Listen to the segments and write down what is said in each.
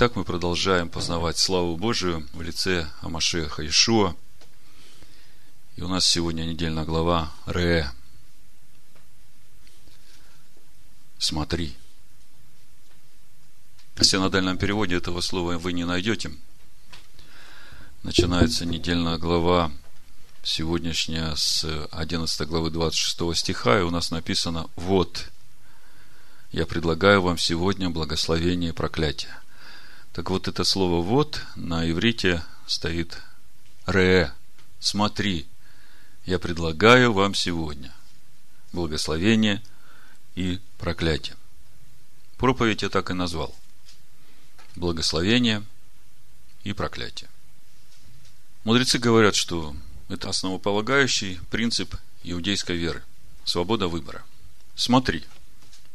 Итак, мы продолжаем познавать славу Божию в лице Амашеха Ишуа. И у нас сегодня недельная глава Ре. Смотри. В синодальном переводе этого слова вы не найдете. Начинается недельная глава сегодняшняя с 11 главы 26 стиха, и у нас написано «Вот, я предлагаю вам сегодня благословение и проклятие». Так вот, это слово «вот» на иврите стоит «ре», «смотри». Я предлагаю вам сегодня благословение и проклятие. Проповедь я так и назвал. Благословение и проклятие. Мудрецы говорят, что это основополагающий принцип иудейской веры. Свобода выбора. Смотри,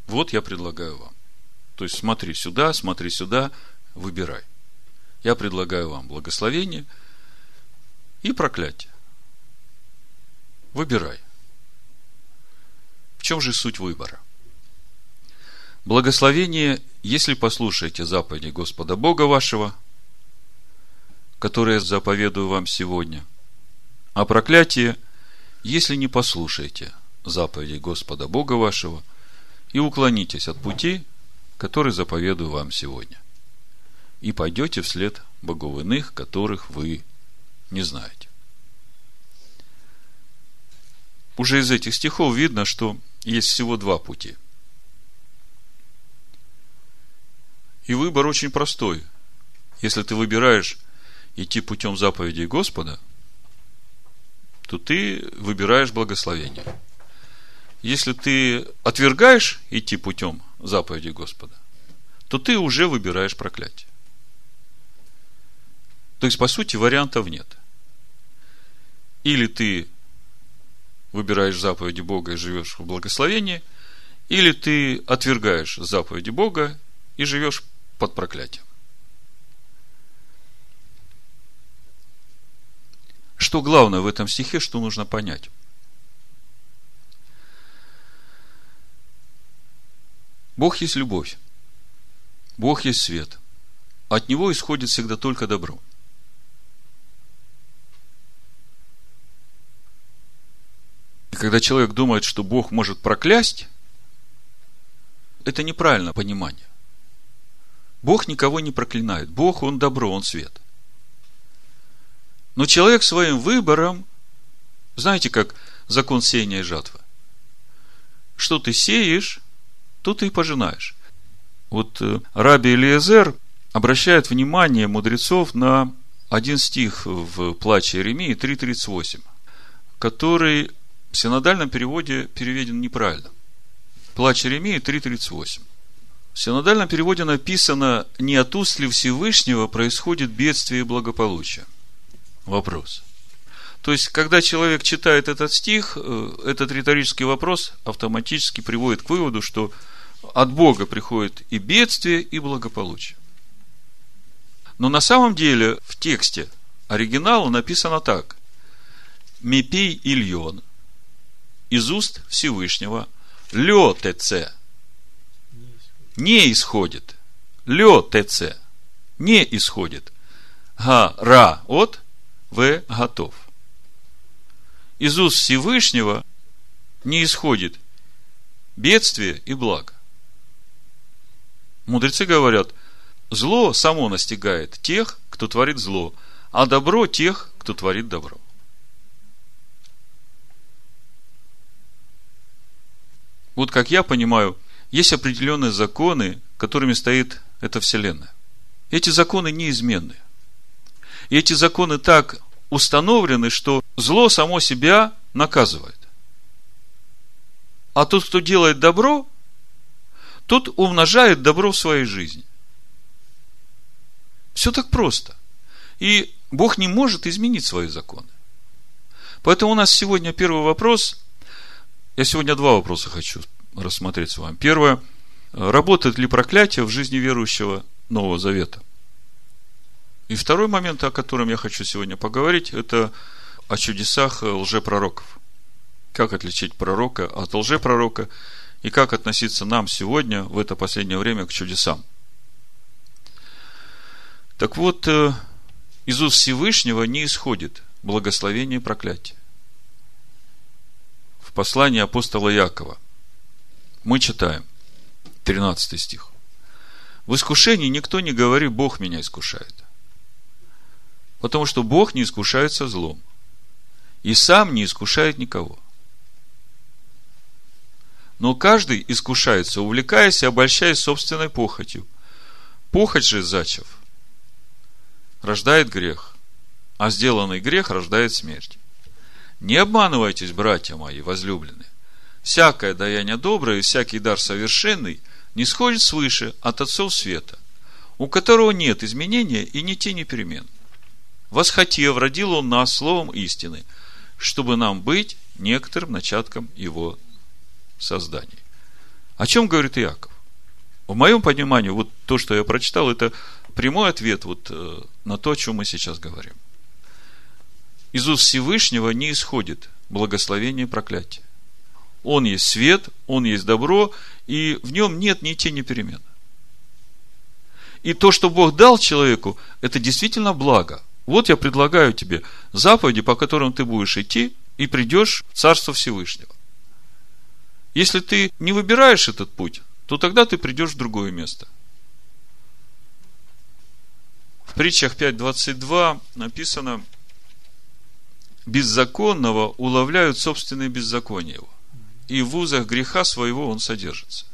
вот я предлагаю вам. То есть смотри сюда, смотри сюда, выбирай. Я предлагаю вам благословение и проклятие. Выбирай. В чем же суть выбора? Благословение, если послушаете заповеди Господа Бога вашего, которые заповедую вам сегодня, а проклятие, если не послушаете заповеди Господа Бога вашего и уклонитесь от пути, который заповедую вам сегодня и пойдете вслед богов иных, которых вы не знаете. Уже из этих стихов видно, что есть всего два пути. И выбор очень простой. Если ты выбираешь идти путем заповедей Господа, то ты выбираешь благословение. Если ты отвергаешь идти путем заповедей Господа, то ты уже выбираешь проклятие. То есть, по сути, вариантов нет. Или ты выбираешь заповеди Бога и живешь в благословении, или ты отвергаешь заповеди Бога и живешь под проклятием. Что главное в этом стихе, что нужно понять? Бог есть любовь. Бог есть свет. От Него исходит всегда только добро – И когда человек думает, что Бог может проклясть, это неправильное понимание. Бог никого не проклинает. Бог, Он добро, Он свет. Но человек своим выбором, знаете, как закон сеяния и жатвы. Что ты сеешь, то ты и пожинаешь. Вот э, Раби Элиезер обращает внимание мудрецов на один стих в Плаче Иеремии 3.38, который в синодальном переводе переведен неправильно. Плач Иеремии 3.38. В синодальном переводе написано «Не от уст ли Всевышнего происходит бедствие и благополучие». Вопрос. То есть, когда человек читает этот стих, э, этот риторический вопрос автоматически приводит к выводу, что от Бога приходит и бедствие, и благополучие. Но на самом деле в тексте оригинала написано так. Мепей Ильон – из уст Всевышнего лё ТЦ не исходит. Лё ТЦ не исходит. Га ра от в готов. Из уст Всевышнего не исходит бедствие и благо. Мудрецы говорят, зло само настигает тех, кто творит зло, а добро тех, кто творит добро. Вот как я понимаю, есть определенные законы, которыми стоит эта Вселенная. Эти законы неизменны. И эти законы так установлены, что зло само себя наказывает. А тот, кто делает добро, тот умножает добро в своей жизни. Все так просто. И Бог не может изменить свои законы. Поэтому у нас сегодня первый вопрос я сегодня два вопроса хочу рассмотреть с вами. Первое. Работает ли проклятие в жизни верующего Нового Завета? И второй момент, о котором я хочу сегодня поговорить, это о чудесах лжепророков. Как отличить пророка от лжепророка и как относиться нам сегодня, в это последнее время, к чудесам. Так вот, э, из уст Всевышнего не исходит благословение и проклятие. Послании апостола Якова мы читаем 13 стих. В искушении никто не говорит, Бог меня искушает. Потому что Бог не искушается злом. И сам не искушает никого. Но каждый искушается, увлекаясь и обольщаясь собственной похотью. Похоть же, зачев, рождает грех, а сделанный грех рождает смерть. Не обманывайтесь, братья мои возлюбленные. Всякое даяние доброе и всякий дар совершенный не сходит свыше от отцов света, у которого нет изменения и ни тени перемен. Восхотев, родил он нас словом истины, чтобы нам быть некоторым начатком его создания. О чем говорит Иаков? В моем понимании, вот то, что я прочитал, это прямой ответ вот э, на то, о чем мы сейчас говорим. Из уст Всевышнего не исходит благословение и проклятие. Он есть свет, он есть добро, и в нем нет ни тени перемен. И то, что Бог дал человеку, это действительно благо. Вот я предлагаю тебе заповеди, по которым ты будешь идти, и придешь в Царство Всевышнего. Если ты не выбираешь этот путь, то тогда ты придешь в другое место. В притчах 5.22 написано, беззаконного уловляют собственные беззакония его, и в узах греха своего он содержится.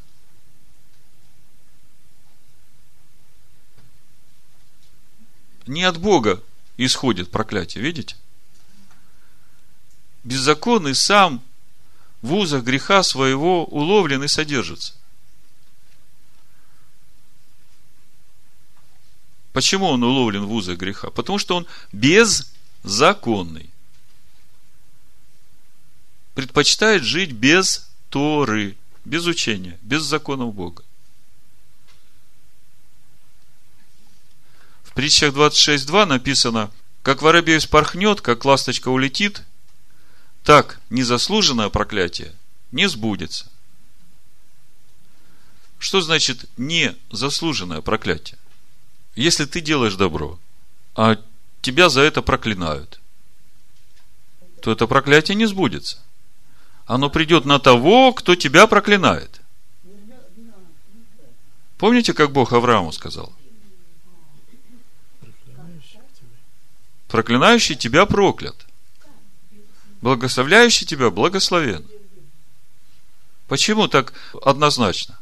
Не от Бога исходит проклятие, видите? Беззаконный сам в узах греха своего уловлен и содержится. Почему он уловлен в узах греха? Потому что он беззаконный. Предпочитает жить без Торы, без учения, без законов Бога. В притчах 26.2 написано, как воробей спорхнет, как ласточка улетит, так незаслуженное проклятие не сбудется. Что значит незаслуженное проклятие? Если ты делаешь добро, а тебя за это проклинают, то это проклятие не сбудется. Оно придет на того, кто тебя проклинает. Помните, как Бог Аврааму сказал? Проклинающий тебя проклят благословляющий тебя благословен. Почему так однозначно?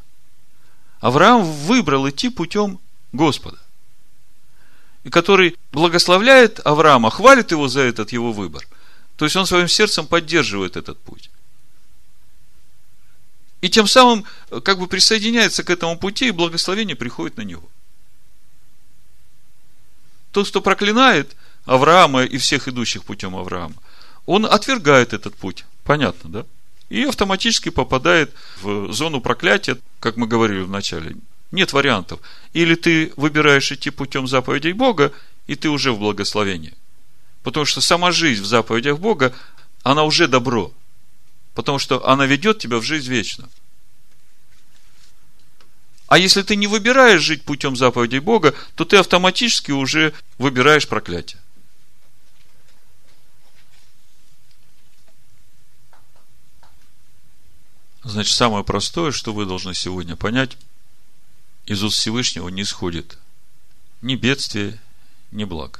Авраам выбрал идти путем Господа. И который благословляет Авраама, хвалит его за этот его выбор. То есть он своим сердцем поддерживает этот путь. И тем самым как бы присоединяется к этому пути, и благословение приходит на него. Тот, кто проклинает Авраама и всех идущих путем Авраама, он отвергает этот путь. Понятно, да? И автоматически попадает в зону проклятия, как мы говорили в начале. Нет вариантов. Или ты выбираешь идти путем заповедей Бога, и ты уже в благословении. Потому что сама жизнь в заповедях Бога, она уже добро. Потому что она ведет тебя в жизнь вечную. А если ты не выбираешь жить путем заповедей Бога, то ты автоматически уже выбираешь проклятие. Значит, самое простое, что вы должны сегодня понять, из уст Всевышнего не сходит ни бедствие, ни благо.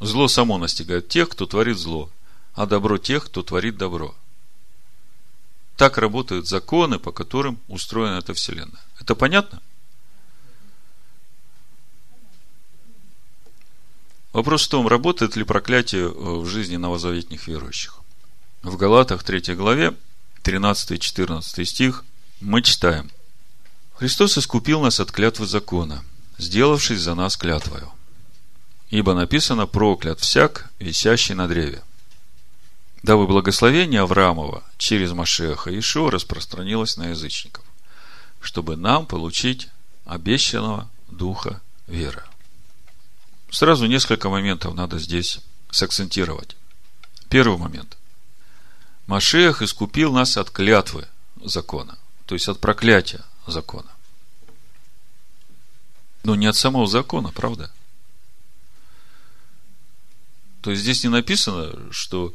Зло само настигает тех, кто творит зло, а добро тех, кто творит добро. Так работают законы, по которым устроена эта вселенная. Это понятно? Вопрос в том, работает ли проклятие в жизни новозаветних верующих в Галатах 3 главе, 13-14 стих, мы читаем. Христос искупил нас от клятвы закона, сделавшись за нас клятвою. Ибо написано проклят всяк, висящий на древе. Дабы благословение Авраамова через Машеха Ишуа распространилось на язычников, чтобы нам получить обещанного духа веры. Сразу несколько моментов надо здесь сакцентировать. Первый момент. Машех искупил нас от клятвы закона, то есть от проклятия закона. Но не от самого закона, правда? То есть здесь не написано, что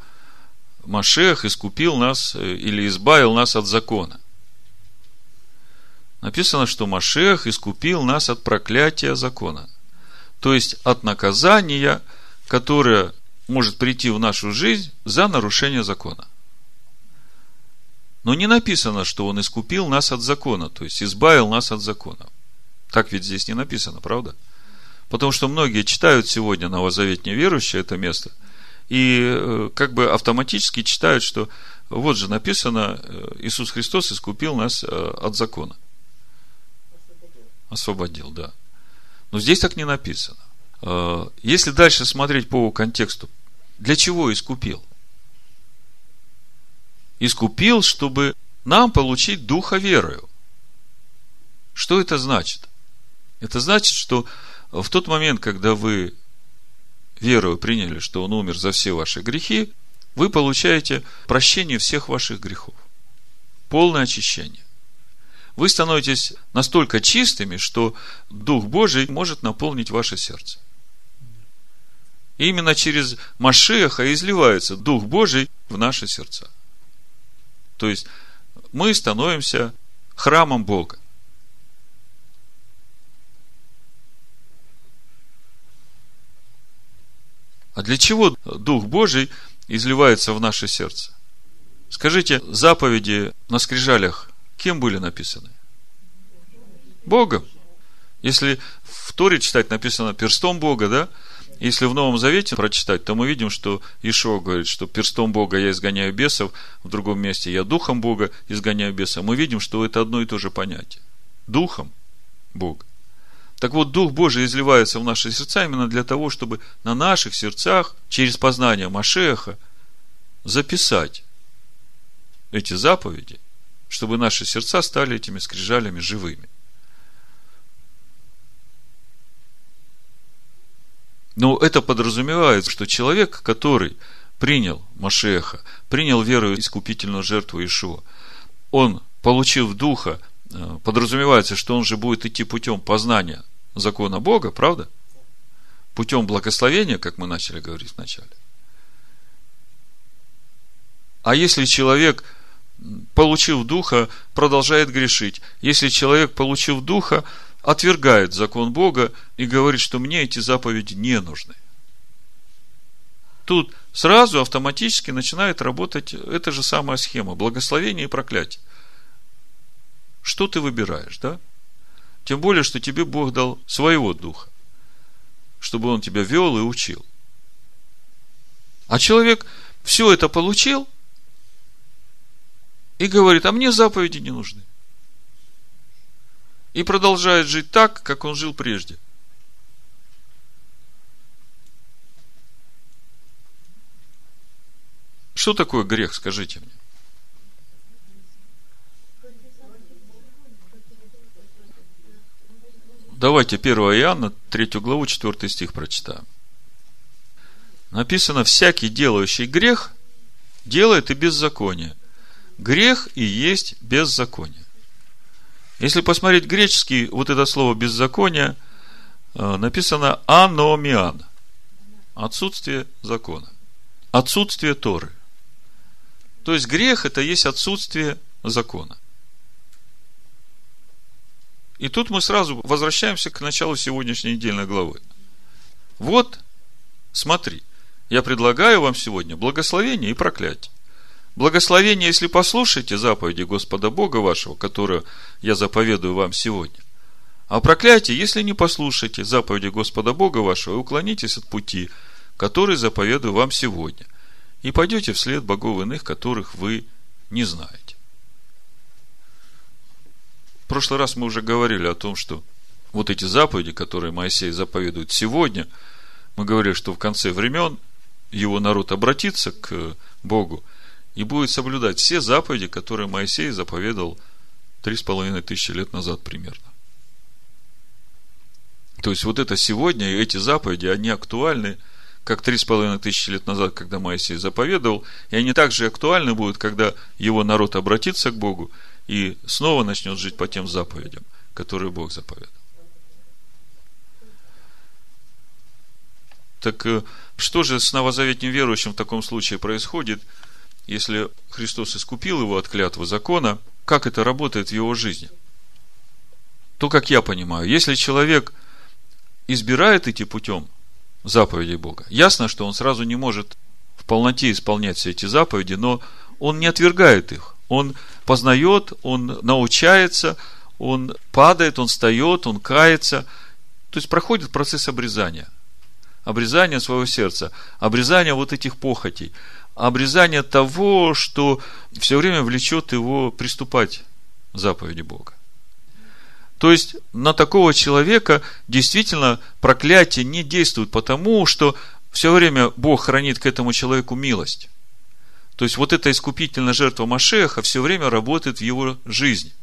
Машех искупил нас э, или избавил нас от закона. Написано, что Машех искупил нас от проклятия закона. То есть от наказания, которое может прийти в нашу жизнь за нарушение закона. Но не написано, что Он искупил нас от закона, то есть избавил нас от закона. Так ведь здесь не написано, правда? Потому что многие читают сегодня новозаветние верующие это место, и э, как бы автоматически читают, что вот же написано, э, Иисус Христос искупил нас э, от закона. Освободил, да. Но здесь так не написано. Если дальше смотреть по контексту, для чего искупил? Искупил, чтобы нам получить духа верою. Что это значит? Это значит, что в тот момент, когда вы верою приняли, что Он умер за все ваши грехи, вы получаете прощение всех ваших грехов. Полное очищение. Вы становитесь настолько чистыми, что Дух Божий может наполнить ваше сердце. И именно через Машеха изливается Дух Божий в наши сердца. То есть мы становимся храмом Бога. А для чего Дух Божий изливается в наше сердце? Скажите, заповеди на скрижалях кем были написаны? Богом. Если в Торе читать написано перстом Бога, да? Если в Новом Завете прочитать, то мы видим, что Ишо говорит, что перстом Бога я изгоняю бесов, в другом месте я духом Бога изгоняю бесов. Мы видим, что это одно и то же понятие. Духом Бога. Так вот, Дух Божий изливается в наши сердца именно для того, чтобы на наших сердцах через познание Машеха записать эти заповеди, чтобы наши сердца стали этими скрижалями живыми. Но это подразумевает, что человек, который принял Машеха, принял веру искупительную жертву Ишуа, он, получив Духа, э, подразумевается, что он же будет идти путем познания закона Бога, правда? Путем благословения, как мы начали говорить вначале. А если человек, получив Духа, продолжает грешить, если человек, получив Духа, отвергает закон Бога и говорит, что мне эти заповеди не нужны. Тут сразу автоматически начинает работать эта же самая схема благословения и проклятия. Что ты выбираешь, да? Тем более, что тебе Бог дал своего духа, чтобы он тебя вел и учил. А человек все это получил и говорит, а мне заповеди не нужны и продолжает жить так, как он жил прежде. Что такое грех, скажите мне? Давайте 1 Иоанна, 3 главу, 4 стих прочитаем. Написано, всякий делающий грех делает и беззаконие. Грех и есть беззаконие. Если посмотреть греческий, вот это слово беззаконие, э, написано аномиан. Отсутствие закона. Отсутствие Торы. То есть грех это есть отсутствие закона. И тут мы сразу возвращаемся к началу сегодняшней недельной главы. Вот, смотри, я предлагаю вам сегодня благословение и проклятие. Благословение, если послушаете заповеди Господа Бога вашего, которую я заповедую вам сегодня. А проклятие, если не послушаете заповеди Господа Бога вашего и уклонитесь от пути, который заповедую вам сегодня, и пойдете вслед богов иных, которых вы не знаете. В прошлый раз мы уже говорили о том, что вот эти заповеди, которые Моисей заповедует сегодня, мы говорили, что в конце времен его народ обратится к Богу – и будет соблюдать все заповеди, которые Моисей заповедал три с половиной тысячи лет назад примерно. То есть вот это сегодня, эти заповеди, они актуальны, как три с половиной тысячи лет назад, когда Моисей заповедовал, и они также актуальны будут, когда его народ обратится к Богу и снова начнет жить по тем заповедям, которые Бог заповедал. Так э, что же с новозаветним верующим в таком случае происходит, если Христос искупил его от клятвы закона, как это работает в его жизни? То, как я понимаю, если человек избирает идти путем заповедей Бога, ясно, что он сразу не может в полноте исполнять все эти заповеди, но он не отвергает их. Он познает, он научается, он падает, он встает, он кается. То есть проходит процесс обрезания. Обрезание своего сердца, обрезание вот этих похотей, обрезание того, что все время влечет его приступать к заповеди Бога. То есть на такого человека действительно проклятие не действует, потому что все время Бог хранит к этому человеку милость. То есть вот эта искупительная жертва Машеха все время работает в его жизни.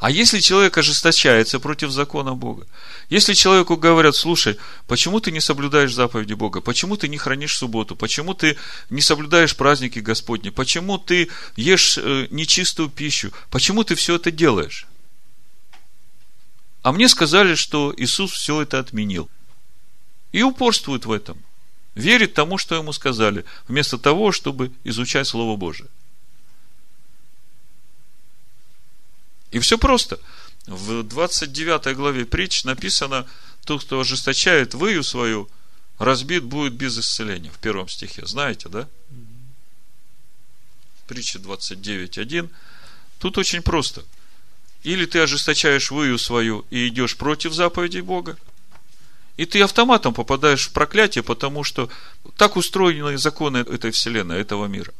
А если человек ожесточается против закона Бога, если человеку говорят, слушай, почему ты не соблюдаешь заповеди Бога, почему ты не хранишь субботу, почему ты не соблюдаешь праздники Господни, почему ты ешь э, нечистую пищу, почему ты все это делаешь? А мне сказали, что Иисус все это отменил. И упорствует в этом – верит тому, что ему сказали, вместо того, чтобы изучать Слово Божие. И все просто. В 29 главе притч написано, тот, кто ожесточает выю свою, разбит будет без исцеления. В первом стихе. Знаете, да? Притча 29.1. Тут очень просто. Или ты ожесточаешь выю свою и идешь против заповедей Бога, и ты автоматом попадаешь в проклятие, потому что так устроены законы этой вселенной, этого мира.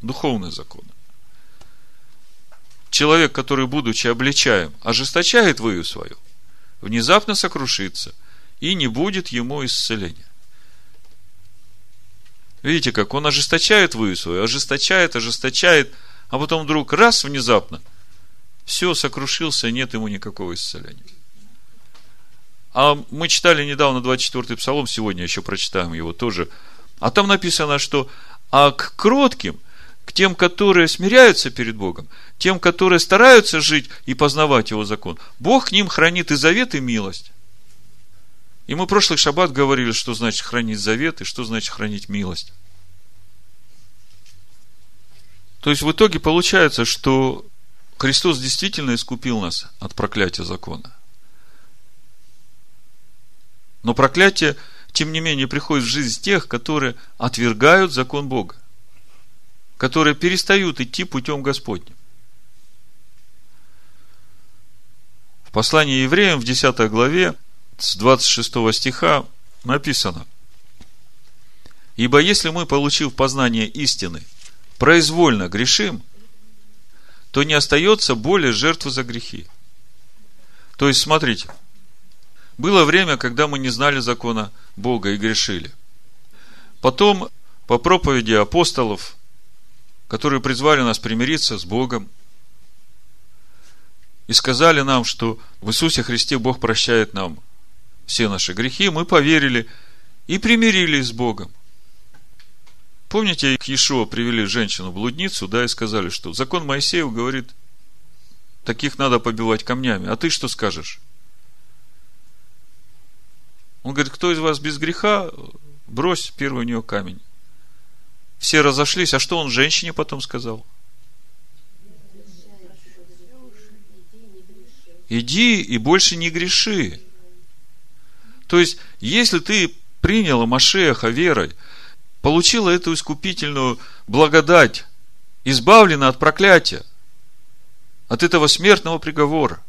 Духовные законы. Человек, который, будучи обличаем, ожесточает выю свою, внезапно сокрушится, и не будет ему исцеления. Видите, как он ожесточает выю свою, ожесточает, ожесточает, а потом вдруг раз внезапно, все, сокрушился, нет ему никакого исцеления. А мы читали недавно 24-й псалом, сегодня еще прочитаем его тоже. А там написано, что а к кротким, к тем, которые смиряются перед Богом, тем, которые стараются жить и познавать Его закон, Бог к ним хранит и завет, и милость. И мы прошлый шаббат говорили, что значит хранить завет и что значит хранить милость. То есть в итоге получается, что Христос действительно искупил нас от проклятия закона. Но проклятие, тем не менее, приходит в жизнь тех, которые отвергают закон Бога, которые перестают идти путем Господним. В послании евреям в 10 главе с 26 стиха написано Ибо если мы, получив познание истины, произвольно грешим, то не остается более жертвы за грехи. То есть, смотрите – было время, когда мы не знали закона Бога и грешили. Потом, по проповеди апостолов, которые призвали нас примириться с Богом, и сказали нам, что в Иисусе Христе Бог прощает нам все наши грехи, мы поверили и примирились с Богом. Помните, к Иешуа привели женщину-блудницу, да, и сказали, что закон Моисеев говорит, таких надо побивать камнями. А ты что скажешь? Он говорит, кто из вас без греха, брось первый у нее камень. Все разошлись, а что он женщине потом сказал? Иди и больше не греши. То есть, если ты приняла Машеха верой, получила эту искупительную благодать, избавлена от проклятия, от этого смертного приговора,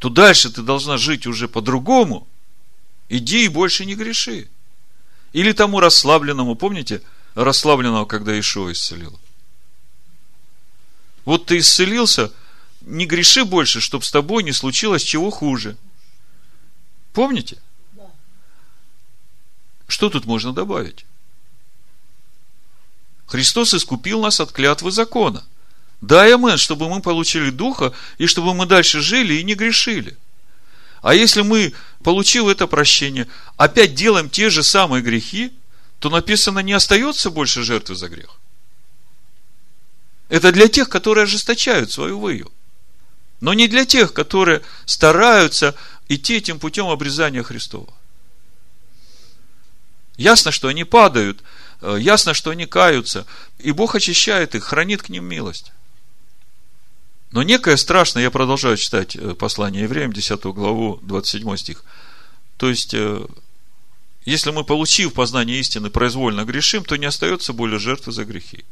то дальше ты должна жить уже по-другому. Иди и больше не греши. Или тому расслабленному, помните, расслабленного, когда Ишуа исцелил? Вот ты исцелился, не греши больше, чтобы с тобой не случилось чего хуже. Помните? Что тут можно добавить? Христос искупил нас от клятвы закона. Дай амен, чтобы мы получили Духа, и чтобы мы дальше жили и не грешили. А если мы, получив это прощение, опять делаем те же самые грехи, то написано, не остается больше жертвы за грех. Это для тех, которые ожесточают свою выю. Но не для тех, которые стараются идти этим путем обрезания Христова. Ясно, что они падают, э, ясно, что они каются, и Бог очищает их, хранит к ним милость. Но некое страшное, я продолжаю читать э, послание евреям, 10 главу, 27 стих. То есть, э, если мы, получив познание истины, произвольно грешим, то не остается более жертвы за грехи.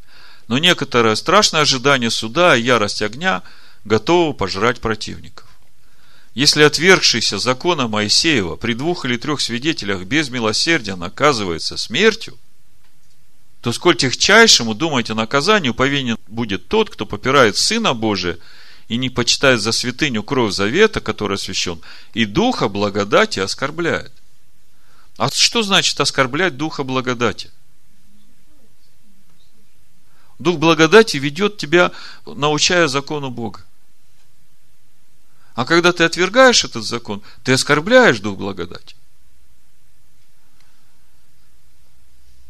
Но некоторое страшное ожидание суда и ярость огня готово пожрать противников. Если отвергшийся закона Моисеева при двух или трех свидетелях без милосердия наказывается смертью, то сколь техчайшему, думайте, наказанию повинен будет тот, кто попирает Сына Божия и не почитает за святыню кровь завета, который освящен, и Духа благодати оскорбляет. А что значит оскорблять Духа благодати? Дух благодати ведет тебя, научая закону Бога. А когда ты отвергаешь этот закон, ты оскорбляешь Дух благодати.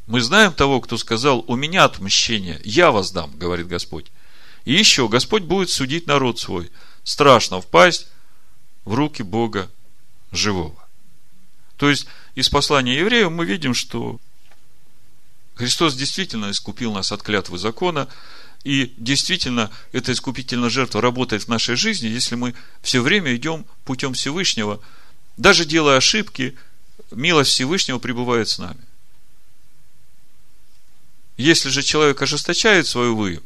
Мы знаем того, кто сказал, у меня отмщение, я воздам, говорит Господь. И еще, Господь будет судить народ свой. Страшно впасть в руки Бога живого. То есть, из послания евреев мы видим, что Христос действительно искупил нас от клятвы закона, и действительно эта искупительная жертва работает в нашей жизни, если мы все время идем путем Всевышнего, даже делая ошибки, милость Всевышнего пребывает с нами. Если же человек ожесточает свою выю,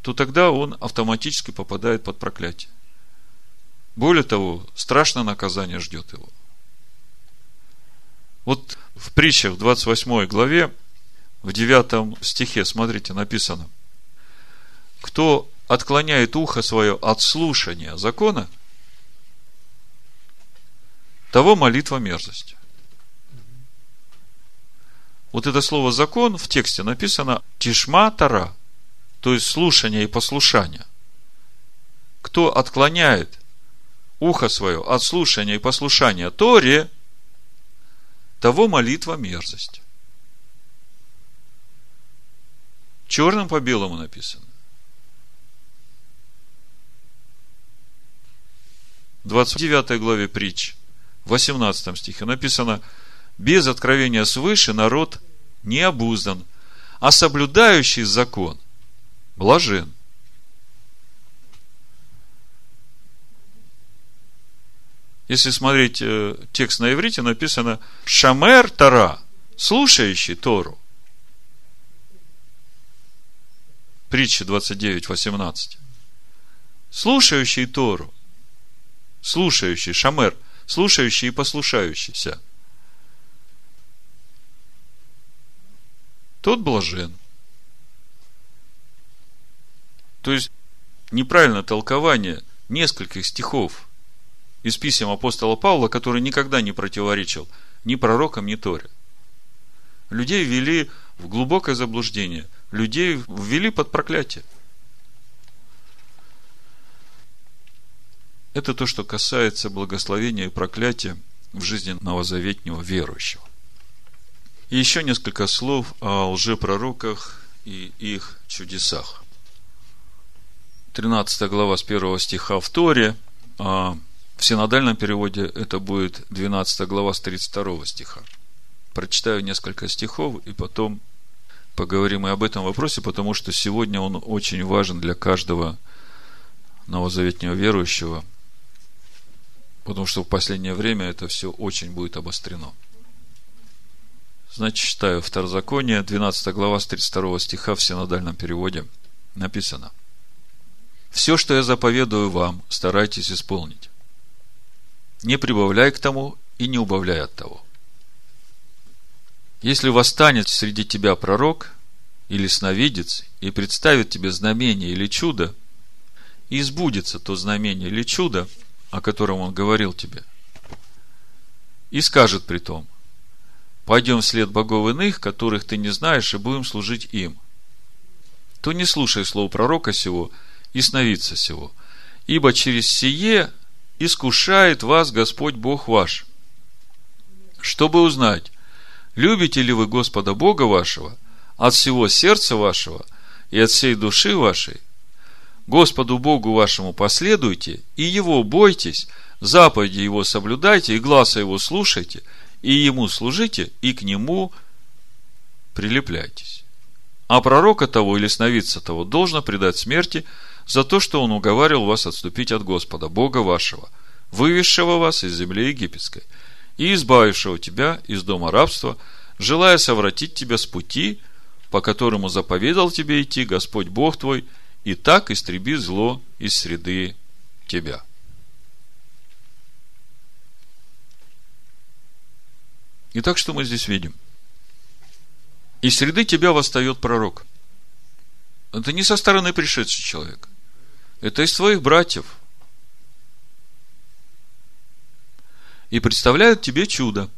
то тогда он автоматически попадает под проклятие. Более того, страшное наказание ждет его. Вот в притчах в 28 главе, в 9 стихе, смотрите, написано, кто отклоняет ухо свое от слушания закона, того молитва мерзость. Вот это слово закон в тексте написано тишма тара, то есть слушание и послушание. Кто отклоняет ухо свое от слушания и послушания Торе, того молитва мерзость. Черным по белому написано. В 29 главе притч, в 18 стихе написано – без откровения свыше народ не обуздан, а соблюдающий закон блажен. Если смотреть э, текст на иврите, написано «Шамер Тара», слушающий Тору. Притча 29.18. Слушающий Тору. Слушающий, Шамер, слушающий и послушающийся – тот блажен. То есть, неправильное толкование нескольких стихов из писем апостола Павла, который никогда не противоречил ни пророкам, ни Торе. Людей ввели в глубокое заблуждение, людей ввели под проклятие. Это то, что касается благословения и проклятия в жизни новозаветнего верующего. Еще несколько слов о лжепророках и их чудесах. 13 глава с 1 стиха в Торе, а в синодальном переводе это будет 12 глава с 32 стиха. Прочитаю несколько стихов и потом поговорим и об этом вопросе, потому что сегодня он очень важен для каждого новозаветнего верующего, потому что в последнее время это все очень будет обострено. Значит, читаю Второзаконие, 12 глава с 32 стиха в синодальном переводе. Написано. Все, что я заповедую вам, старайтесь исполнить. Не прибавляй к тому и не убавляй от того. Если восстанет среди тебя пророк или сновидец и представит тебе знамение или чудо, и сбудется то знамение или чудо, о котором он говорил тебе, и скажет при том, пойдем вслед богов иных, которых ты не знаешь, и будем служить им. То не слушай слов пророка сего и сновидца сего, ибо через сие искушает вас Господь Бог ваш, чтобы узнать, любите ли вы Господа Бога вашего от всего сердца вашего и от всей души вашей, Господу Богу вашему последуйте и Его бойтесь, заповеди его соблюдайте, и глаза его слушайте, и ему служите, и к нему прилепляйтесь. А пророка того или сновидца того должно предать смерти за то, что он уговаривал вас отступить от Господа, Бога вашего, вывезшего вас из земли египетской, и избавившего тебя из дома рабства, желая совратить тебя с пути, по которому заповедал тебе идти Господь Бог твой, и так истреби зло из среды тебя. Итак, что мы здесь видим? Из среды тебя восстает пророк. Это не со стороны пришедший человек. Это из твоих братьев. И представляют тебе чудо.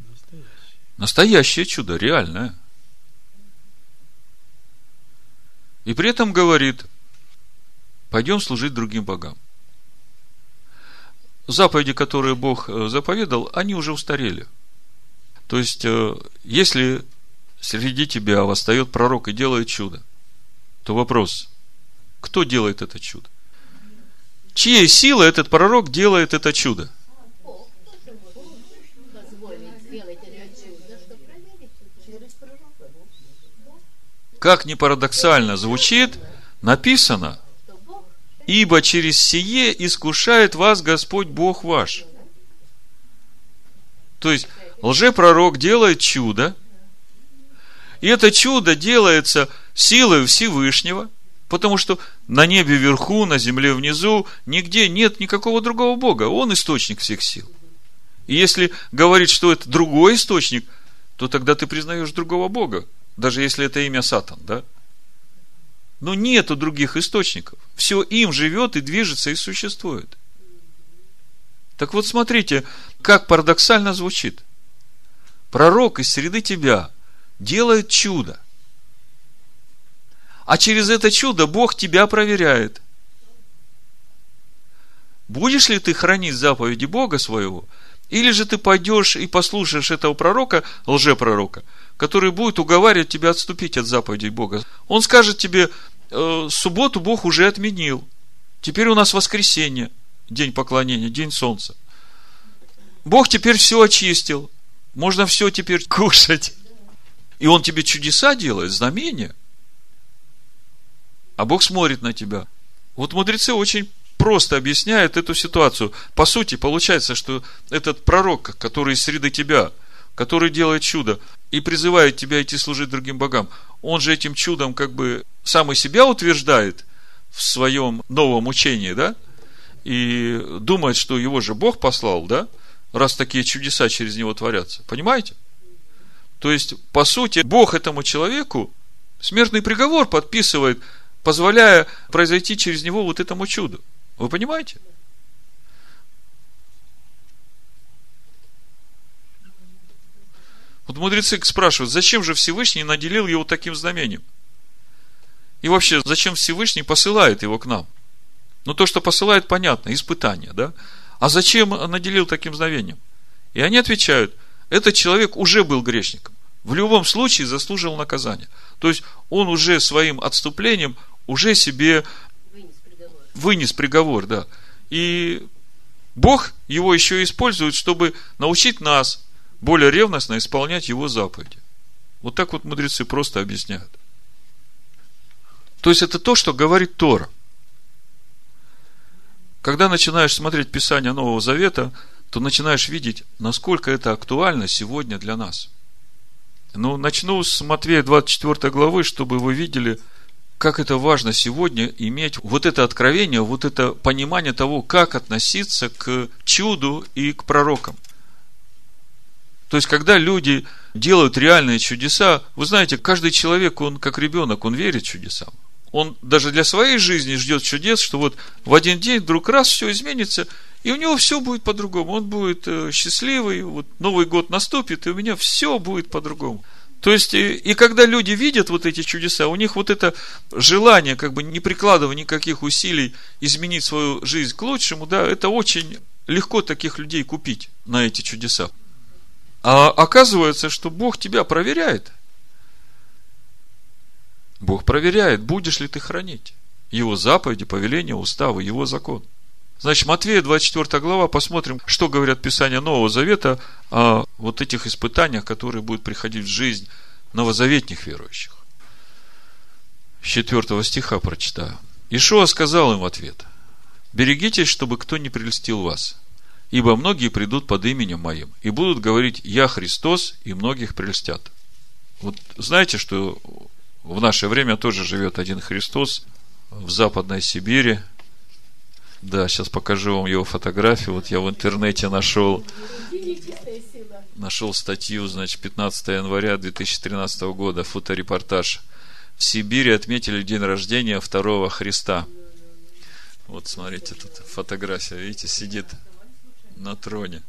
Настоящее, Настоящее чудо, реальное. И при этом говорит, пойдем служить другим богам. Заповеди, которые Бог э, заповедал, они уже устарели. То есть, э, если среди тебя восстает пророк и делает чудо, то вопрос, кто делает это чудо? Чьей силой этот пророк делает это чудо? Как ни парадоксально звучит, написано, ибо через сие искушает вас Господь Бог ваш. То есть, лжепророк делает чудо, и это чудо делается силой Всевышнего, потому что на небе вверху, на земле внизу, нигде нет никакого другого Бога. Он источник всех сил. И если говорить, что это другой источник, то тогда ты признаешь другого Бога даже если это имя Сатан, да? Но нету других источников. Все им живет и движется и существует. Так вот, смотрите, как парадоксально звучит. Пророк из среды тебя делает чудо. А через это чудо Бог тебя проверяет. Будешь ли ты хранить заповеди Бога своего, или же ты пойдешь и послушаешь этого пророка, лжепророка, который будет уговаривать тебя отступить от заповедей Бога. Он скажет тебе, э, субботу Бог уже отменил. Теперь у нас воскресенье, день поклонения, день солнца. Бог теперь все очистил. Можно все теперь кушать. И Он тебе чудеса делает, знамения. А Бог смотрит на тебя. Вот мудрецы очень просто объясняют эту ситуацию. По сути, получается, что этот пророк, который из среды тебя, который делает чудо, и призывает тебя идти служить другим богам, он же этим чудом как бы сам и себя утверждает в своем новом учении, да? И думает, что его же Бог послал, да? Раз такие чудеса через него творятся. Понимаете? То есть, по сути, Бог этому человеку смертный приговор подписывает, позволяя произойти через него вот этому чуду. Вы понимаете? Вот мудрецы спрашивают, зачем же Всевышний наделил его таким знамением? И вообще, зачем Всевышний посылает его к нам? Ну, то, что посылает, понятно, испытание, да? А зачем наделил таким знамением? И они отвечают, этот человек уже был грешником. В любом случае заслужил наказание. То есть, он уже своим отступлением уже себе вынес приговор, вынес приговор да. И Бог его еще использует, чтобы научить нас более ревностно исполнять его заповеди. Вот так вот мудрецы просто объясняют. То есть это то, что говорит Тора. Когда начинаешь смотреть Писание Нового Завета, то начинаешь видеть, насколько это актуально сегодня для нас. Ну, начну с Матвея 24 главы, чтобы вы видели, как это важно сегодня иметь вот это откровение, вот это понимание того, как относиться к чуду и к пророкам – то есть, когда люди делают реальные чудеса, вы знаете, каждый человек, он как ребенок, он верит чудесам. Он даже для своей жизни ждет чудес, что вот в один день вдруг раз все изменится, и у него все будет по-другому. Он будет э, счастливый, вот Новый год наступит, и у меня все будет по-другому. То есть, и, и когда люди видят вот эти чудеса, у них вот это желание, как бы не прикладывая никаких усилий, изменить свою жизнь к лучшему, да, это очень легко таких людей купить на эти чудеса. А оказывается, что Бог тебя проверяет. Бог проверяет, будешь ли ты хранить Его заповеди, повеления, уставы, Его закон. Значит, Матвея, 24 глава, посмотрим, что говорят Писания Нового Завета о вот этих испытаниях, которые будут приходить в жизнь новозаветних верующих. С 4 стиха прочитаю. Ишуа сказал им в ответ, «Берегитесь, чтобы кто не прельстил вас, ибо многие придут под именем моим и будут говорить, я Христос, и многих прельстят». Вот знаете, что в наше время тоже живет один Христос в Западной Сибири – да, сейчас покажу вам его фотографию. Вот я в интернете нашел нашел статью, значит, 15 января 2013 года, фоторепортаж. В Сибири отметили день рождения второго Христа. Вот смотрите, тут фотография, видите, сидит на троне.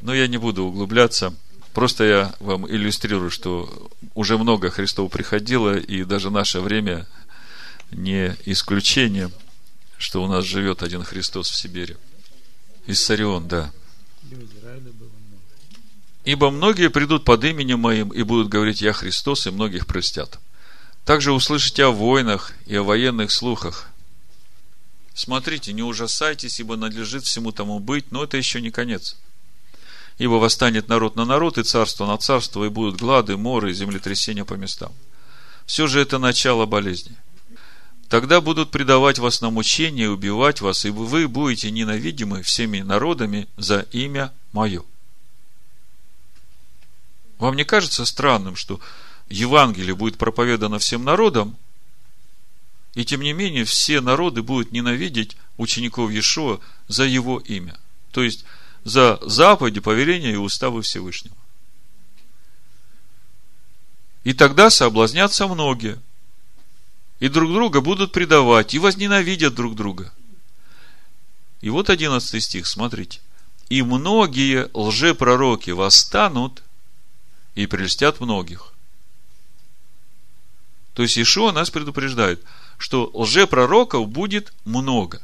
Но я не буду углубляться. Просто я вам иллюстрирую, что уже много Христов приходило, и даже наше время не исключение – что у нас живет один Христос в Сибири. Иссарион, да. Ибо многие придут под именем моим и будут говорить, я Христос, и многих простят. Также услышите о войнах и о военных слухах. Смотрите, не ужасайтесь, ибо надлежит всему тому быть, но это еще не конец. Ибо восстанет народ на народ, и царство на царство, и будут глады, моры, и землетрясения по местам. Все же это начало болезни. Тогда будут предавать вас на мучение, убивать вас, и вы будете ненавидимы всеми народами за имя Мое. Вам не кажется странным, что Евангелие будет проповедано всем народам, и тем не менее все народы будут ненавидеть учеников Иешуа за его имя, то есть за заповеди, повеления и уставы Всевышнего. И тогда соблазнятся многие – и друг друга будут предавать, и возненавидят друг друга. И вот 11 стих, смотрите. И многие лжепророки восстанут и прельстят многих. То есть Ишуа нас предупреждает, что лжепророков будет много.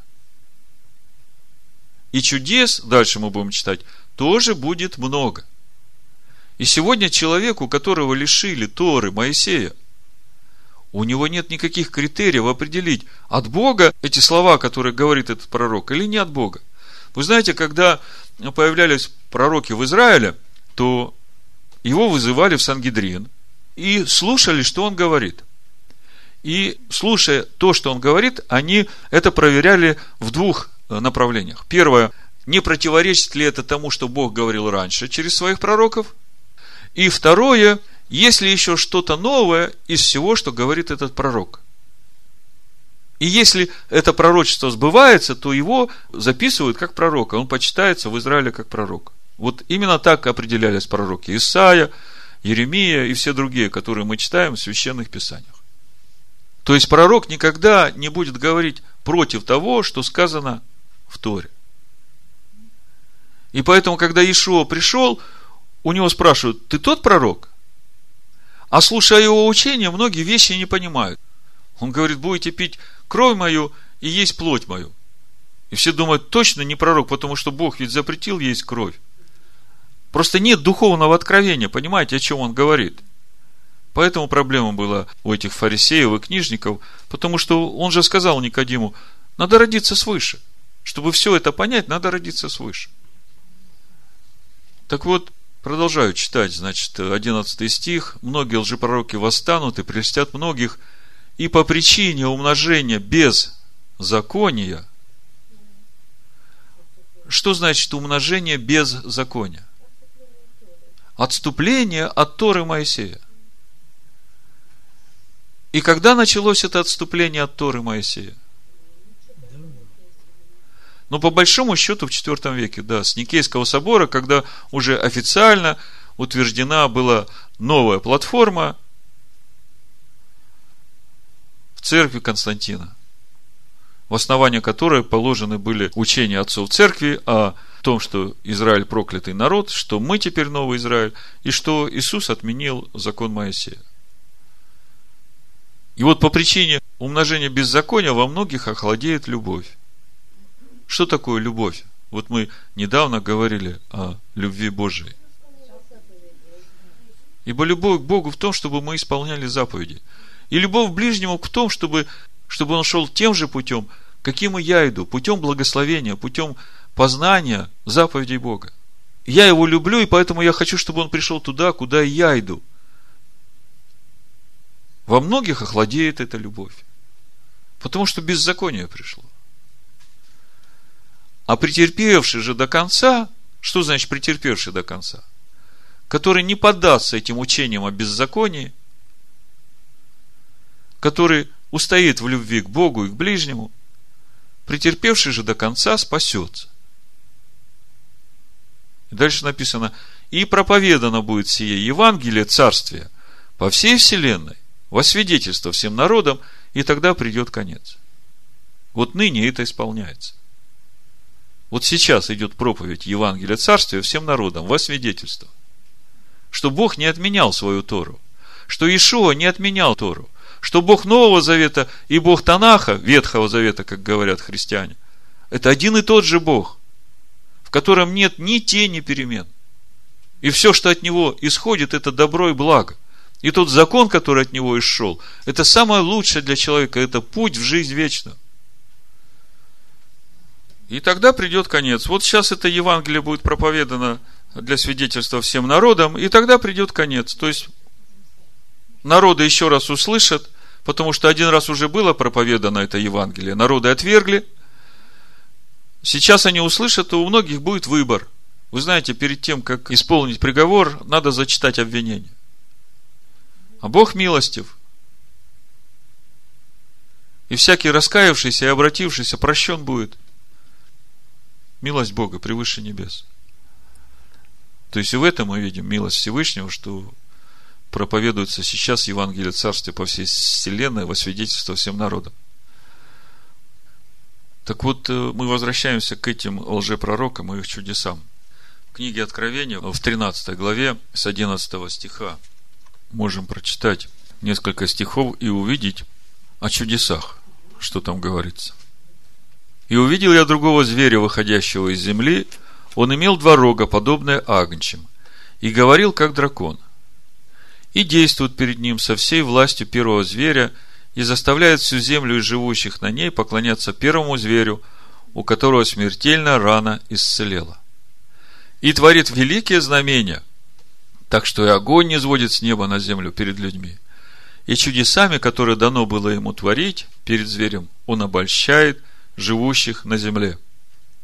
И чудес, дальше мы будем читать, тоже будет много. И сегодня человеку, которого лишили Торы Моисея, у него нет никаких критериев определить, от Бога эти слова, которые говорит этот пророк, или не от Бога. Вы знаете, когда появлялись пророки в Израиле, то его вызывали в Сангидрин и слушали, что он говорит. И слушая то, что он говорит, они это проверяли в двух направлениях. Первое, не противоречит ли это тому, что Бог говорил раньше через своих пророков. И второе – есть ли еще что-то новое из всего, что говорит этот пророк? И если это пророчество сбывается, то его записывают как пророка. Он почитается в Израиле как пророк. Вот именно так определялись пророки Исаия, Еремия и все другие, которые мы читаем в священных писаниях. То есть пророк никогда не будет говорить против того, что сказано в Торе. И поэтому, когда Ишуа пришел, у него спрашивают, ты тот пророк? А слушая его учение, многие вещи не понимают. Он говорит, будете пить кровь мою и есть плоть мою. И все думают, точно не пророк, потому что Бог ведь запретил есть кровь. Просто нет духовного откровения, понимаете, о чем он говорит. Поэтому проблема была у этих фарисеев и книжников, потому что он же сказал Никодиму, надо родиться свыше. Чтобы все это понять, надо родиться свыше. Так вот, Продолжаю читать, значит, 11 стих. Многие лжепророки восстанут и прельстят многих, и по причине умножения без закония. Что значит умножение без закония? Отступление от Торы Моисея. И когда началось это отступление от Торы Моисея? Но по большому счету в IV веке, да, с Никейского собора, когда уже официально утверждена была новая платформа в церкви Константина, в основании которой положены были учения отцов церкви о том, что Израиль проклятый народ, что мы теперь новый Израиль, и что Иисус отменил закон Моисея. И вот по причине умножения беззакония во многих охладеет любовь. Что такое любовь? Вот мы недавно говорили о любви Божией. Ибо любовь к Богу в том, чтобы мы исполняли заповеди. И любовь к ближнему в том, чтобы, чтобы он шел тем же путем, Каким и я иду? Путем благословения, путем познания заповедей Бога. Я его люблю, и поэтому я хочу, чтобы он пришел туда, куда и я иду. Во многих охладеет эта любовь. Потому что беззаконие пришло. А претерпевший же до конца, что значит претерпевший до конца? Который не поддастся этим учениям о беззаконии, который устоит в любви к Богу и к ближнему, претерпевший же до конца спасется. Дальше написано, и проповедано будет сие Евангелие Царствия по всей вселенной, во свидетельство всем народам, и тогда придет конец. Вот ныне это исполняется. Вот сейчас идет проповедь Евангелия Царствия всем народам во свидетельство. Что Бог не отменял свою Тору. Что Ишуа не отменял Тору что Бог Нового Завета и Бог Танаха, Ветхого Завета, как говорят христиане, это один и тот же Бог, в котором нет ни тени перемен. И все, что от него исходит, это добро и благо. И тот закон, который от него исшел, это самое лучшее для человека, это путь в жизнь вечную. И тогда придет конец. Вот сейчас это Евангелие будет проповедано для свидетельства всем народам, и тогда придет конец. То есть, народы еще раз услышат, потому что один раз уже было проповедано это Евангелие, народы отвергли. Сейчас они услышат, и у многих будет выбор. Вы знаете, перед тем, как исполнить приговор, надо зачитать обвинение. А Бог милостив. И всякий раскаявшийся и обратившийся прощен будет. Милость Бога превыше небес. То есть и в этом мы видим милость Всевышнего, что проповедуется сейчас Евангелие Царствия по всей вселенной во свидетельство всем народам. Так вот, э, мы возвращаемся к этим лжепророкам и их чудесам. В книге Откровения в 13 главе с 11 стиха можем прочитать несколько стихов и увидеть о чудесах, что там говорится. «И увидел я другого зверя, выходящего из земли, он имел два рога, подобные агнчим, и говорил, как дракон – и действует перед ним со всей властью первого зверя и заставляет всю землю и живущих на ней поклоняться первому зверю, у которого смертельно рана исцелела. И творит великие знамения, так что и огонь не сводит с неба на землю перед людьми. И чудесами, которые дано было ему творить перед зверем, он обольщает живущих на земле.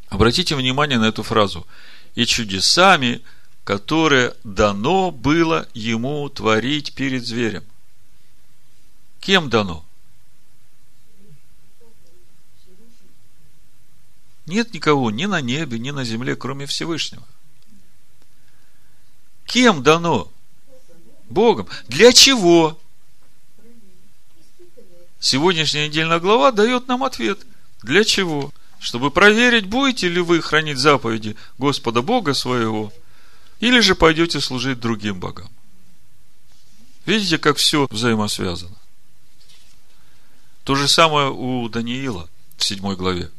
Обратите внимание на эту фразу. И чудесами – которое дано было ему творить перед зверем. Кем дано? Нет никого ни на небе, ни на земле, кроме Всевышнего. Кем дано? Богом. Для чего? Сегодняшняя недельная глава дает нам ответ. Для чего? Чтобы проверить, будете ли вы хранить заповеди Господа Бога своего – или же пойдете служить другим богам. Видите, как все взаимосвязано. То же самое у Даниила в 7 главе.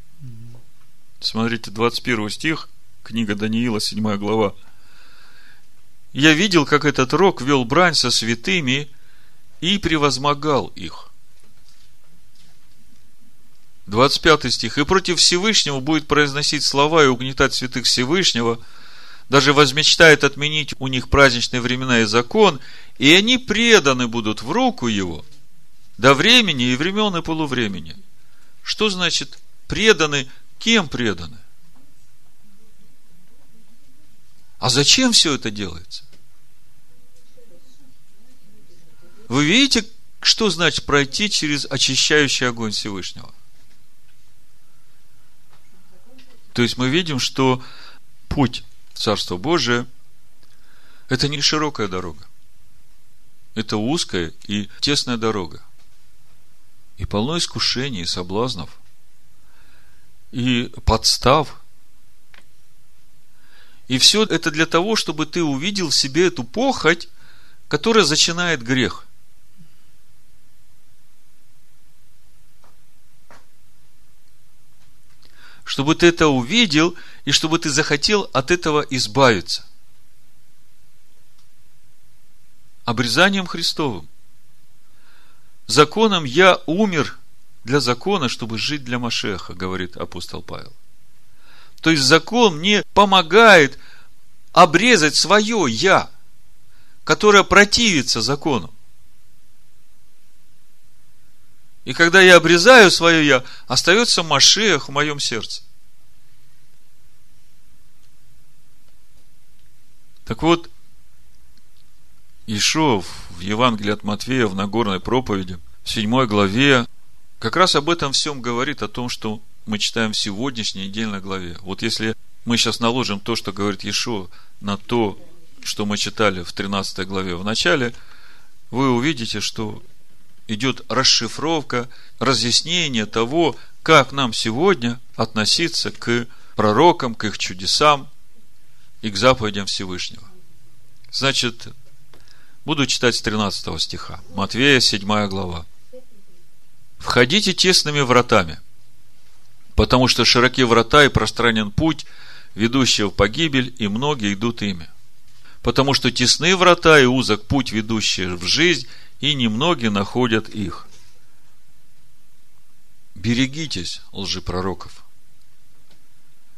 Смотрите, 21 стих, книга Даниила, 7 глава. Я видел, как этот рок вел брань со святыми и превозмогал их. 25 стих. И против Всевышнего будет произносить слова и угнетать святых Всевышнего – даже возмечтает отменить у них праздничные времена и закон, и они преданы будут в руку его до времени и времен и полувремени. Что значит преданы? Кем преданы? А зачем все это делается? Вы видите, что значит пройти через очищающий огонь Всевышнего? То есть мы видим, что путь Царство Божие – это не широкая дорога. Это узкая и тесная дорога. И полно искушений и соблазнов. И подстав. И все это для того, чтобы ты увидел в себе эту похоть, которая зачинает грех – чтобы ты это увидел и чтобы ты захотел от этого избавиться. Обрезанием Христовым. Законом я умер для закона, чтобы жить для Машеха, говорит апостол Павел. То есть закон мне помогает обрезать свое я, которое противится закону. И когда я обрезаю свое я, остается Машех в моем сердце. Так вот, Ишов в Евангелии от Матвея в Нагорной проповеди, в 7 главе, как раз об этом всем говорит, о том, что мы читаем в сегодняшней недельной главе. Вот если мы сейчас наложим то, что говорит Ешо, на то, что мы читали в 13 главе в начале, вы увидите, что идет расшифровка, разъяснение того, как нам сегодня относиться к пророкам, к их чудесам и к заповедям Всевышнего. Значит, буду читать с 13 стиха. Матвея, 7 глава. «Входите тесными вратами, потому что широки врата и пространен путь, ведущий в погибель, и многие идут ими. Потому что тесны врата и узок путь, ведущий в жизнь, и немногие находят их. Берегитесь лжепророков,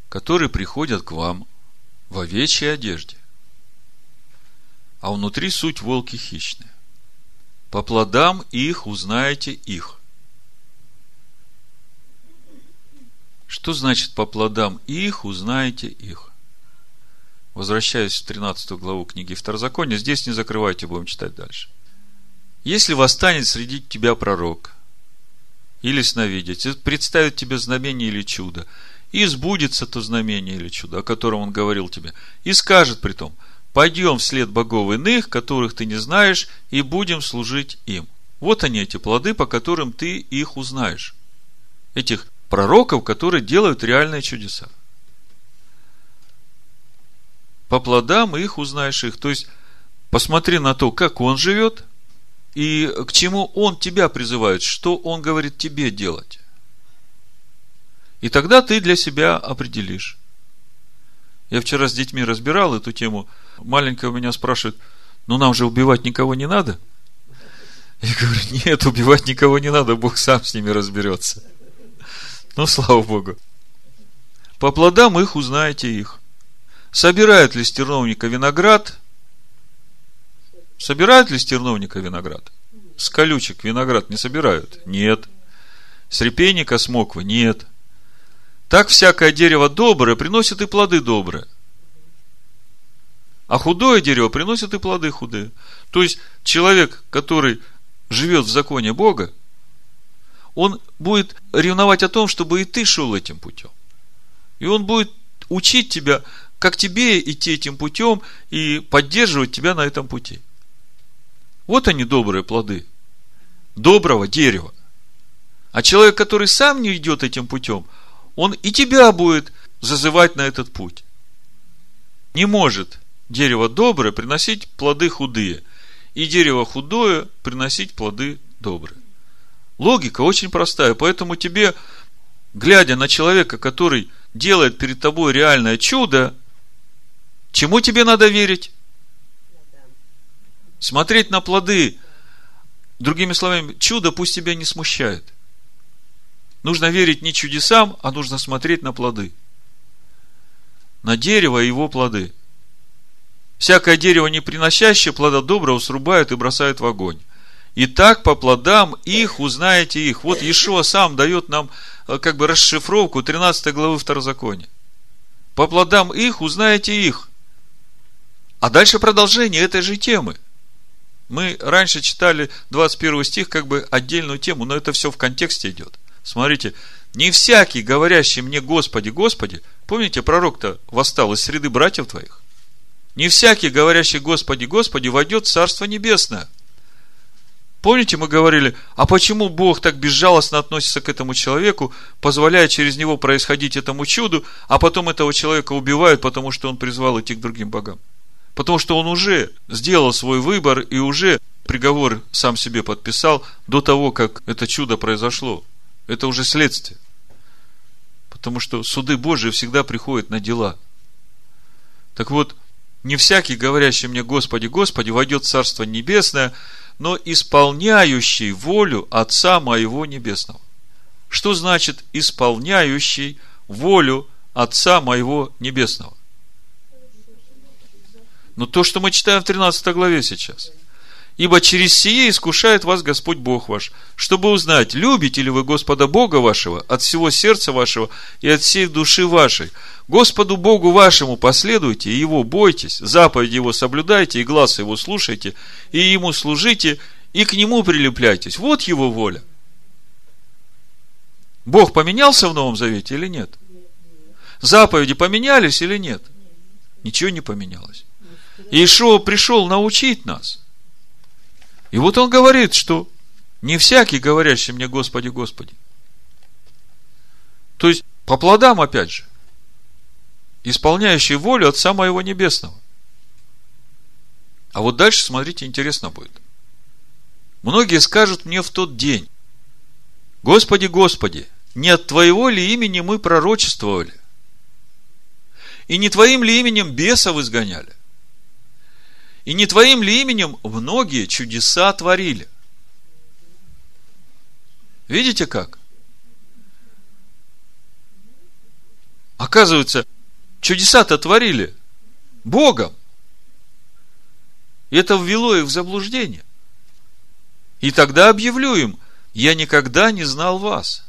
которые приходят к вам в овечьей одежде, а внутри суть волки хищные. По плодам их узнаете их. Что значит по плодам их узнаете их? Возвращаясь в 13 главу книги Второзакония, здесь не закрывайте, будем читать дальше. Если восстанет среди тебя пророк, или сновидец, представит тебе знамение или чудо, и сбудется то знамение или чудо, о котором он говорил тебе, и скажет при том, пойдем вслед богов иных, которых ты не знаешь, и будем служить им. Вот они, эти плоды, по которым ты их узнаешь. Этих пророков, которые делают реальные чудеса. По плодам их узнаешь их. То есть, посмотри на то, как он живет, и к чему Он тебя призывает, что Он говорит тебе делать. И тогда ты для себя определишь. Я вчера с детьми разбирал эту тему. Маленькая у меня спрашивает, ну нам же убивать никого не надо? Я говорю, нет, убивать никого не надо, Бог сам с ними разберется. Ну, слава Богу. По плодам их узнаете их. Собирает ли стерновника виноград, Собирают ли с терновника виноград? С колючек виноград не собирают? Нет. С репейника смоквы? Нет. Так всякое дерево доброе приносит и плоды добрые. А худое дерево приносит и плоды худые. То есть, человек, который живет в законе Бога, он будет ревновать о том, чтобы и ты шел этим путем. И он будет учить тебя, как тебе идти этим путем и поддерживать тебя на этом пути. Вот они добрые плоды. Доброго дерева. А человек, который сам не идет этим путем, он и тебя будет зазывать на этот путь. Не может дерево доброе приносить плоды худые, и дерево худое приносить плоды добрые. Логика очень простая, поэтому тебе, глядя на человека, который делает перед тобой реальное чудо, чему тебе надо верить? Смотреть на плоды, другими словами, чудо пусть тебя не смущает. Нужно верить не чудесам, а нужно смотреть на плоды. На дерево и его плоды. Всякое дерево, не приносящее плода доброго, срубают и бросают в огонь. И так по плодам их узнаете их. Вот Иешуа сам дает нам э, как бы расшифровку 13 главы Второзакония. По плодам их узнаете их. А дальше продолжение этой же темы. Мы раньше читали 21 стих как бы отдельную тему, но это все в контексте идет. Смотрите, не всякий, говорящий мне Господи, Господи, помните, пророк-то восстал из среды братьев твоих? Не всякий, говорящий Господи, Господи, войдет в Царство Небесное. Помните, мы говорили, а почему Бог так безжалостно относится к этому человеку, позволяя через него происходить этому чуду, а потом этого человека убивают, потому что он призвал идти к другим богам? Потому что он уже сделал свой выбор и уже приговор сам себе подписал до того, как это чудо произошло. Это уже следствие. Потому что суды Божии всегда приходят на дела. Так вот, не всякий, говорящий мне Господи, Господи, войдет в Царство Небесное, но исполняющий волю Отца Моего Небесного. Что значит исполняющий волю Отца моего Небесного? Но то, что мы читаем в 13 главе сейчас. Ибо через сие искушает вас Господь Бог ваш, чтобы узнать, любите ли вы Господа Бога вашего от всего сердца вашего и от всей души вашей. Господу Богу вашему последуйте, и Его бойтесь, заповеди Его соблюдайте, и глаз Его слушайте, и Ему служите, и к Нему прилепляйтесь. Вот Его воля. Бог поменялся в Новом Завете или нет? Заповеди поменялись или нет? Ничего не поменялось. Иешуа пришел научить нас. И вот он говорит, что не всякий, говорящий мне, Господи, Господи. То есть, по плодам, опять же, исполняющий волю Отца Моего Небесного. А вот дальше, смотрите, интересно будет. Многие скажут мне в тот день, Господи, Господи, не от Твоего ли имени мы пророчествовали? И не Твоим ли именем бесов изгоняли? И не Твоим ли именем многие чудеса творили? Видите как? Оказывается, чудеса-то творили Богом. И это ввело их в заблуждение. И тогда объявлю им, я никогда не знал вас.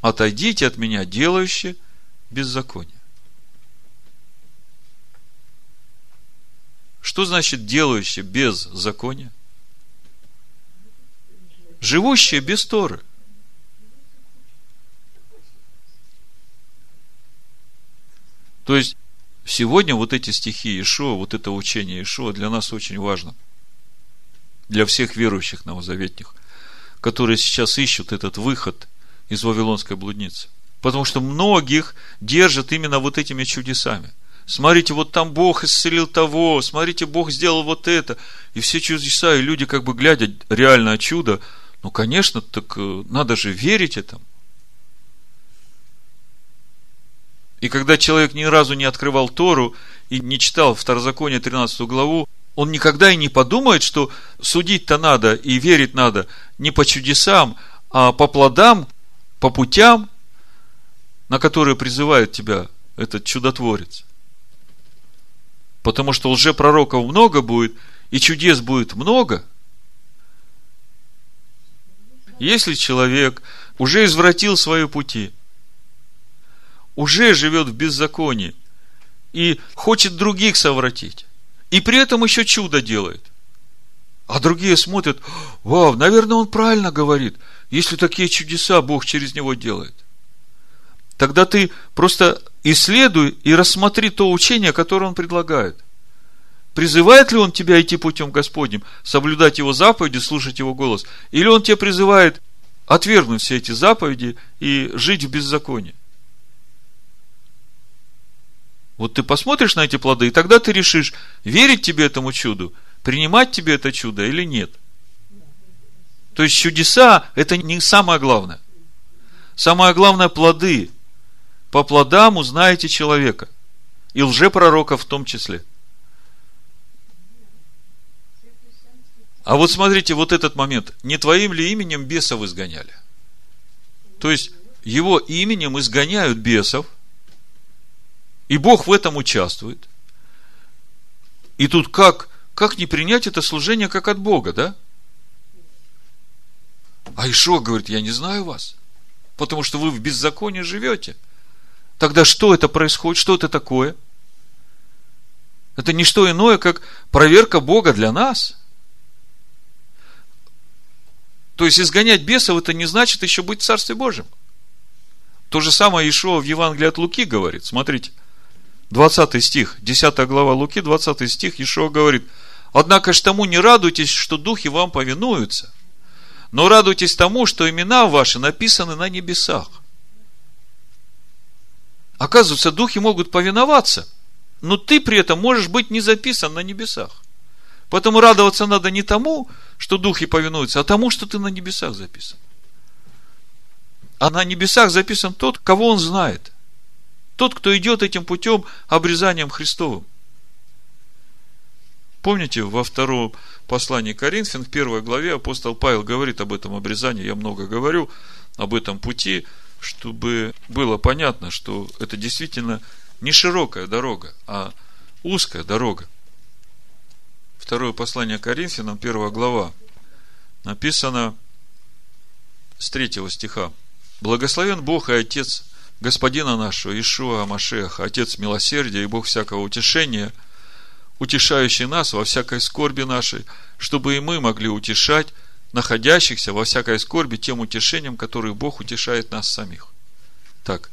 Отойдите от меня, делающие беззаконие. Что значит делающие беззаконие? Живущие без Торы – То есть, сегодня вот эти стихи Ишуа, вот это учение Ишуа для нас очень важно. Для всех верующих новозаветных, которые сейчас ищут этот выход из Вавилонской блудницы. Потому что многих держат именно вот этими чудесами. Смотрите, вот там Бог исцелил того, смотрите, Бог сделал вот это. И все чудеса, и люди как бы глядя реальное чудо, ну, конечно, так э, надо же верить этому. И когда человек ни разу не открывал Тору и не читал Второзаконие 13 главу, он никогда и не подумает, что судить-то надо и верить надо не по чудесам, а по плодам, по путям, на которые призывает тебя этот чудотворец. Потому что лжепророков много будет, и чудес будет много. Если человек уже извратил свои пути – уже живет в беззаконии и хочет других совратить. И при этом еще чудо делает. А другие смотрят, вау, наверное, он правильно говорит, если такие чудеса Бог через него делает. Тогда ты просто исследуй и рассмотри то учение, которое он предлагает. Призывает ли он тебя идти путем Господним, соблюдать его заповеди, слушать его голос? Или он тебя призывает отвергнуть все эти заповеди и жить в беззаконии? Вот ты посмотришь на эти плоды, и тогда ты решишь, верить тебе этому чуду, принимать тебе это чудо или нет. То есть чудеса – это не самое главное. Самое главное – плоды. По плодам узнаете человека. И лжепророка в том числе. А вот смотрите, вот этот момент. Не твоим ли именем бесов изгоняли? То есть, его именем изгоняют бесов – и Бог в этом участвует. И тут как, как не принять это служение как от Бога, да? А Ишо говорит, я не знаю вас, потому что вы в беззаконии живете. Тогда что это происходит? Что это такое? Это не что иное, как проверка Бога для нас. То есть изгонять бесов это не значит еще быть в Царстве Божьем. То же самое Ишуа в Евангелии от Луки говорит. Смотрите – 20 стих, 10 глава Луки, 20 стих, Ишуа говорит, «Однако ж тому не радуйтесь, что духи вам повинуются, но радуйтесь тому, что имена ваши написаны на небесах». Оказывается, духи могут повиноваться, но ты при этом можешь быть не записан на небесах. Поэтому радоваться надо не тому, что духи повинуются, а тому, что ты на небесах записан. А на небесах записан тот, кого он знает. Тот, кто идет этим путем обрезанием Христовым. Помните, во втором послании Коринфян, в первой главе апостол Павел говорит об этом обрезании, я много говорю об этом пути, чтобы было понятно, что это действительно не широкая дорога, а узкая дорога. Второе послание Коринфянам, первая глава, написано с третьего стиха. Благословен Бог и Отец Господина нашего, Ишуа Амашеха, Отец милосердия и Бог всякого утешения, утешающий нас во всякой скорби нашей, чтобы и мы могли утешать находящихся во всякой скорби тем утешением, которым Бог утешает нас самих. Так,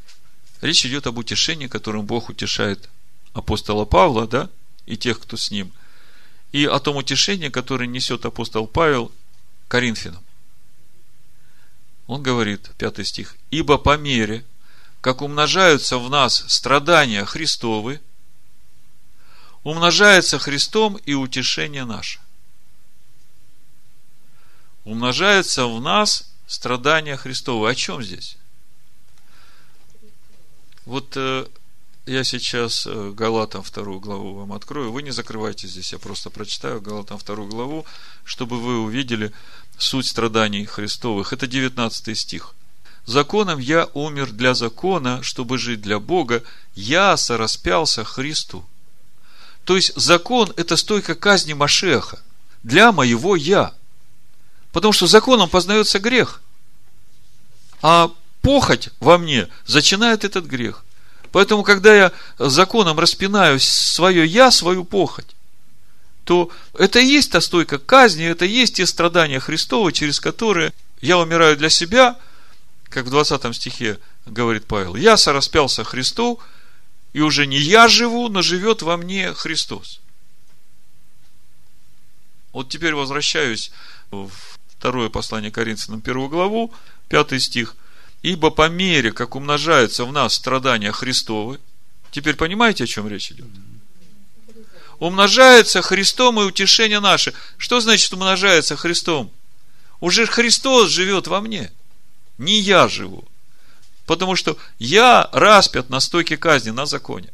речь идет об утешении, которым Бог утешает апостола Павла, да, и тех, кто с ним, и о том утешении, которое несет апостол Павел Коринфянам. Он говорит, пятый стих, «Ибо по мере, как умножаются в нас страдания Христовы, умножается Христом и утешение наше. Умножается в нас страдания Христовы. О чем здесь? Вот э, я сейчас э, Галатам вторую главу вам открою. Вы не закрывайте здесь, я просто прочитаю Галатам вторую главу, чтобы вы увидели суть страданий Христовых. Это 19 стих. Законом я умер для закона, чтобы жить для Бога. Я сораспялся Христу. То есть закон – это стойка казни Машеха для моего я. Потому что законом познается грех. А похоть во мне зачинает этот грех. Поэтому, когда я законом распинаю свое я, свою похоть, то это и есть та стойка казни, это и есть те страдания Христова, через которые я умираю для себя – как в 20 стихе говорит Павел, я сораспялся Христу, и уже не я живу, но живет во мне Христос. Вот теперь возвращаюсь в второе послание Коринфянам, первую главу, пятый стих. Ибо по мере, как умножаются в нас страдания Христовы, теперь понимаете, о чем речь идет? Умножается Христом и утешение наше. Что значит умножается Христом? Уже Христос живет во мне – не я живу. Потому что я распят на стойке казни, на законе.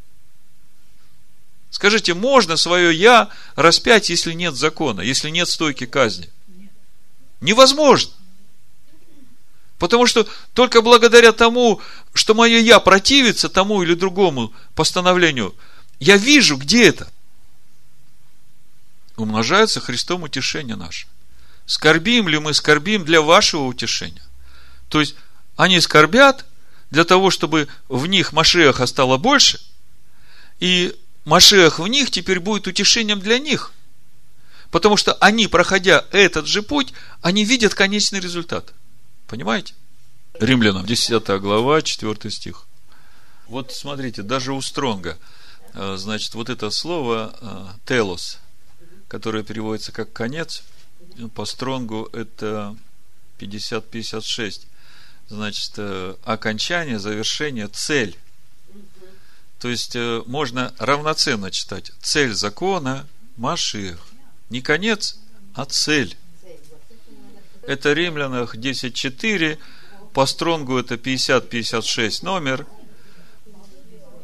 Скажите, можно свое я распять, если нет закона, если нет стойки казни? Невозможно. Потому что только благодаря тому, что мое я противится тому или другому постановлению, я вижу, где это. Умножается Христом утешение наше. Скорбим ли мы, скорбим для вашего утешения. То есть, они скорбят для того, чтобы в них Машеха стало больше, и Машех в них теперь будет утешением для них. Потому что они, проходя этот же путь, они видят конечный результат. Понимаете? Римлянам, 10 глава, 4 стих. Вот смотрите, даже у Стронга, э, значит, вот это слово э, телос, которое переводится как конец, по Стронгу это 50-56 значит, э, окончание, завершение, цель. То есть, можно равноценно читать. Цель закона – Машиах. Не конец, а цель. Это Римлянах 10.4, по Стронгу это 50-56 номер.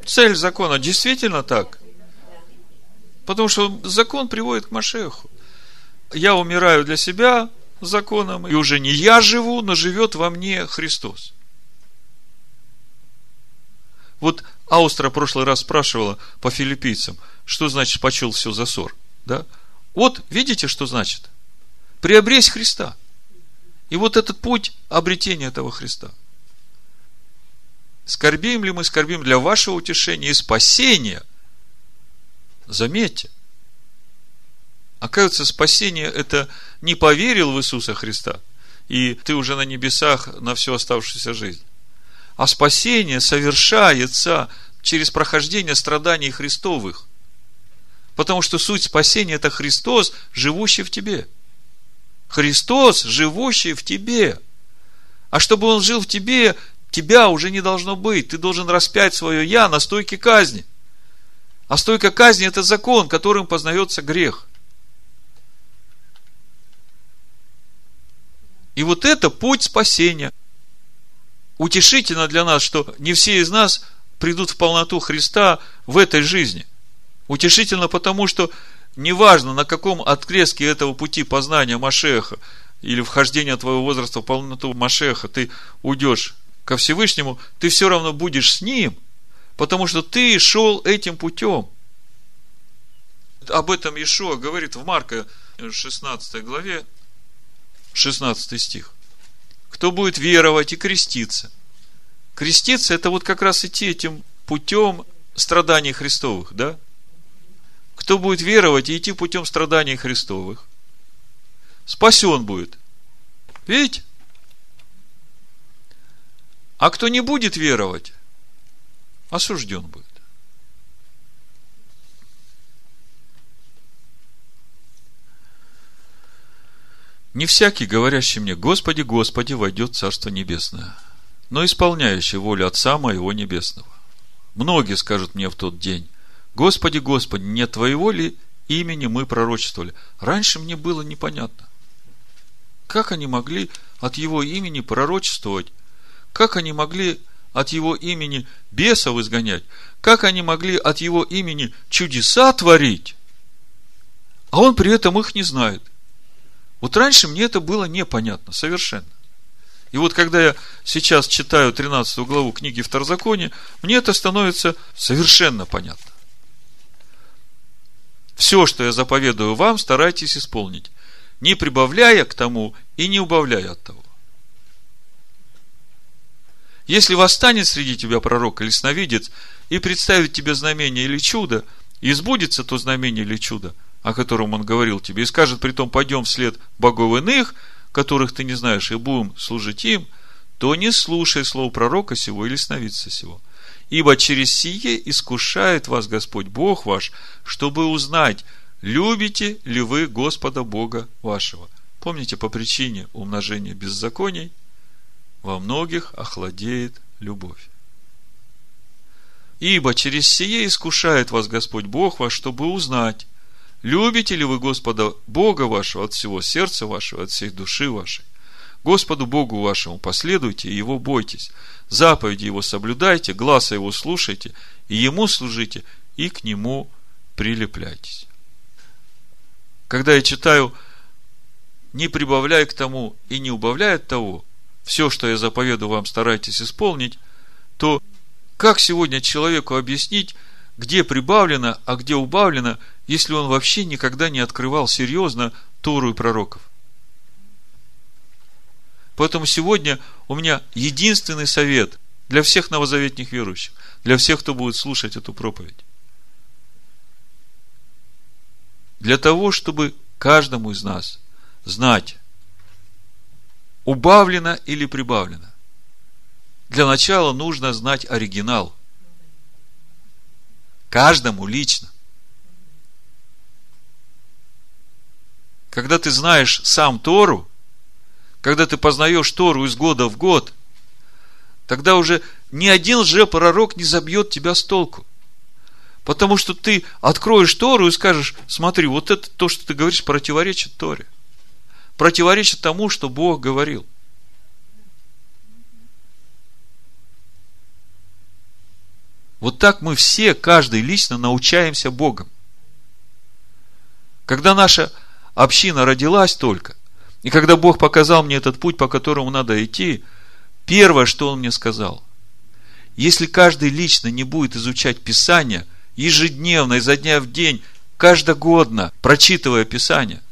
Цель закона действительно так. Потому что закон приводит к Машеху. Я умираю для себя, законом, и уже не я живу, но живет во мне Христос. Вот Аустра в прошлый раз спрашивала по филиппийцам, что значит почел все за ссор. Да? Вот видите, что значит? Приобресть Христа. И вот этот путь обретения этого Христа. Скорбим ли мы, скорбим для вашего утешения и спасения. Заметьте, Оказывается, спасение – это не поверил в Иисуса Христа, и ты уже на небесах на всю оставшуюся жизнь. А спасение совершается через прохождение страданий Христовых. Потому что суть спасения – это Христос, живущий в тебе. Христос, живущий в тебе. А чтобы Он жил в тебе, тебя уже не должно быть. Ты должен распять свое «я» на стойке казни. А стойка казни – это закон, которым познается грех – И вот это путь спасения. Утешительно для нас, что не все из нас придут в полноту Христа в этой жизни. Утешительно потому, что неважно, на каком отрезке этого пути познания Машеха или вхождения твоего возраста в полноту Машеха ты уйдешь ко Всевышнему, ты все равно будешь с Ним, потому что ты шел этим путем. Об этом Ишуа говорит в Марка 16 главе, 16 стих. Кто будет веровать и креститься. Креститься – это вот как раз идти этим путем страданий Христовых, да? Кто будет веровать и идти путем страданий Христовых, спасен будет. Видите? А кто не будет веровать, осужден будет. Не всякий, говорящий мне, Господи, Господи, войдет в Царство Небесное, но исполняющий волю Отца Моего Небесного. Многие скажут мне в тот день, Господи, Господи, не Твоего ли имени мы пророчествовали? Раньше мне было непонятно. Как они могли от Его имени пророчествовать? Как они могли от Его имени бесов изгонять? Как они могли от Его имени чудеса творить? А Он при этом их не знает. Вот раньше мне это было непонятно совершенно. И вот когда я сейчас читаю 13 главу книги Второзакония, мне это становится совершенно понятно. Все, что я заповедую вам, старайтесь исполнить, не прибавляя к тому и не убавляя от того. Если восстанет среди тебя пророк или сновидец и представит тебе знамение или чудо, и сбудется то знамение или чудо, о котором он говорил тебе, и скажет при том, пойдем вслед богов иных, которых ты не знаешь, и будем служить им, то не слушай слов пророка сего или сновидца сего. Ибо через сие искушает вас Господь Бог ваш, чтобы узнать, любите ли вы Господа Бога вашего. Помните, по причине умножения беззаконий во многих охладеет любовь. Ибо через сие искушает вас Господь Бог ваш, чтобы узнать, Любите ли вы Господа Бога вашего от всего сердца вашего, от всей души вашей? Господу Богу вашему последуйте и Его бойтесь. Заповеди Его соблюдайте, глаза Его слушайте, и Ему служите, и к Нему прилепляйтесь. Когда я читаю, не прибавляя к тому и не убавляя от того, все, что я заповеду вам, старайтесь исполнить, то как сегодня человеку объяснить, где прибавлено, а где убавлено, если он вообще никогда не открывал серьезно Тору и пророков. Поэтому сегодня у меня единственный совет для всех новозаветных верующих, для всех, кто будет слушать эту проповедь. Для того, чтобы каждому из нас знать, убавлено или прибавлено. Для начала нужно знать оригинал – Каждому лично. Когда ты знаешь сам Тору, когда ты познаешь Тору из года в год, тогда уже ни один же пророк не забьет тебя с толку. Потому что ты откроешь Тору и скажешь, смотри, вот это то, что ты говоришь, противоречит Торе. Противоречит тому, что Бог говорил. Вот так мы все, каждый лично научаемся Богом. Когда наша община родилась только, и когда Бог показал мне этот путь, по которому надо идти, первое, что Он мне сказал, если каждый лично не будет изучать Писание ежедневно, изо дня в день, каждогодно, прочитывая Писание,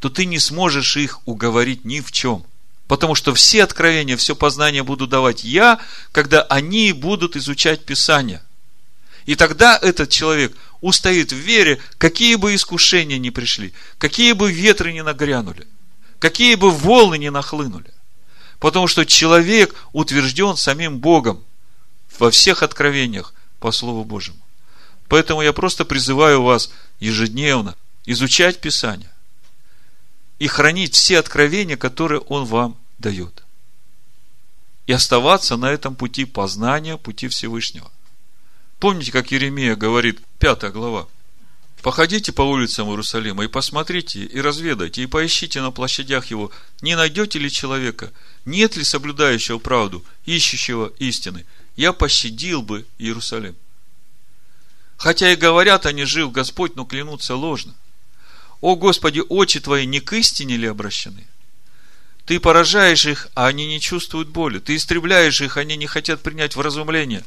то ты не сможешь их уговорить ни в чем. Потому что все откровения, все познание буду давать я, когда они будут изучать Писание. И тогда этот человек устоит в вере, какие бы искушения ни пришли, какие бы ветры ни нагрянули, какие бы волны ни нахлынули. Потому что человек утвержден самим Богом во всех откровениях по Слову Божьему. Поэтому я просто призываю вас ежедневно изучать Писание и хранить все откровения, которые Он вам дает. И оставаться на этом пути познания, пути Всевышнего. Помните, как Еремия говорит, пятая глава. Походите по улицам Иерусалима и посмотрите, и разведайте, и поищите на площадях его, не найдете ли человека, нет ли соблюдающего правду, ищущего истины. Я пощадил бы Иерусалим. Хотя и говорят они, жив Господь, но клянутся ложно. О Господи, очи Твои не к истине ли обращены? Ты поражаешь их, а они не чувствуют боли. Ты истребляешь их, они не хотят принять вразумление.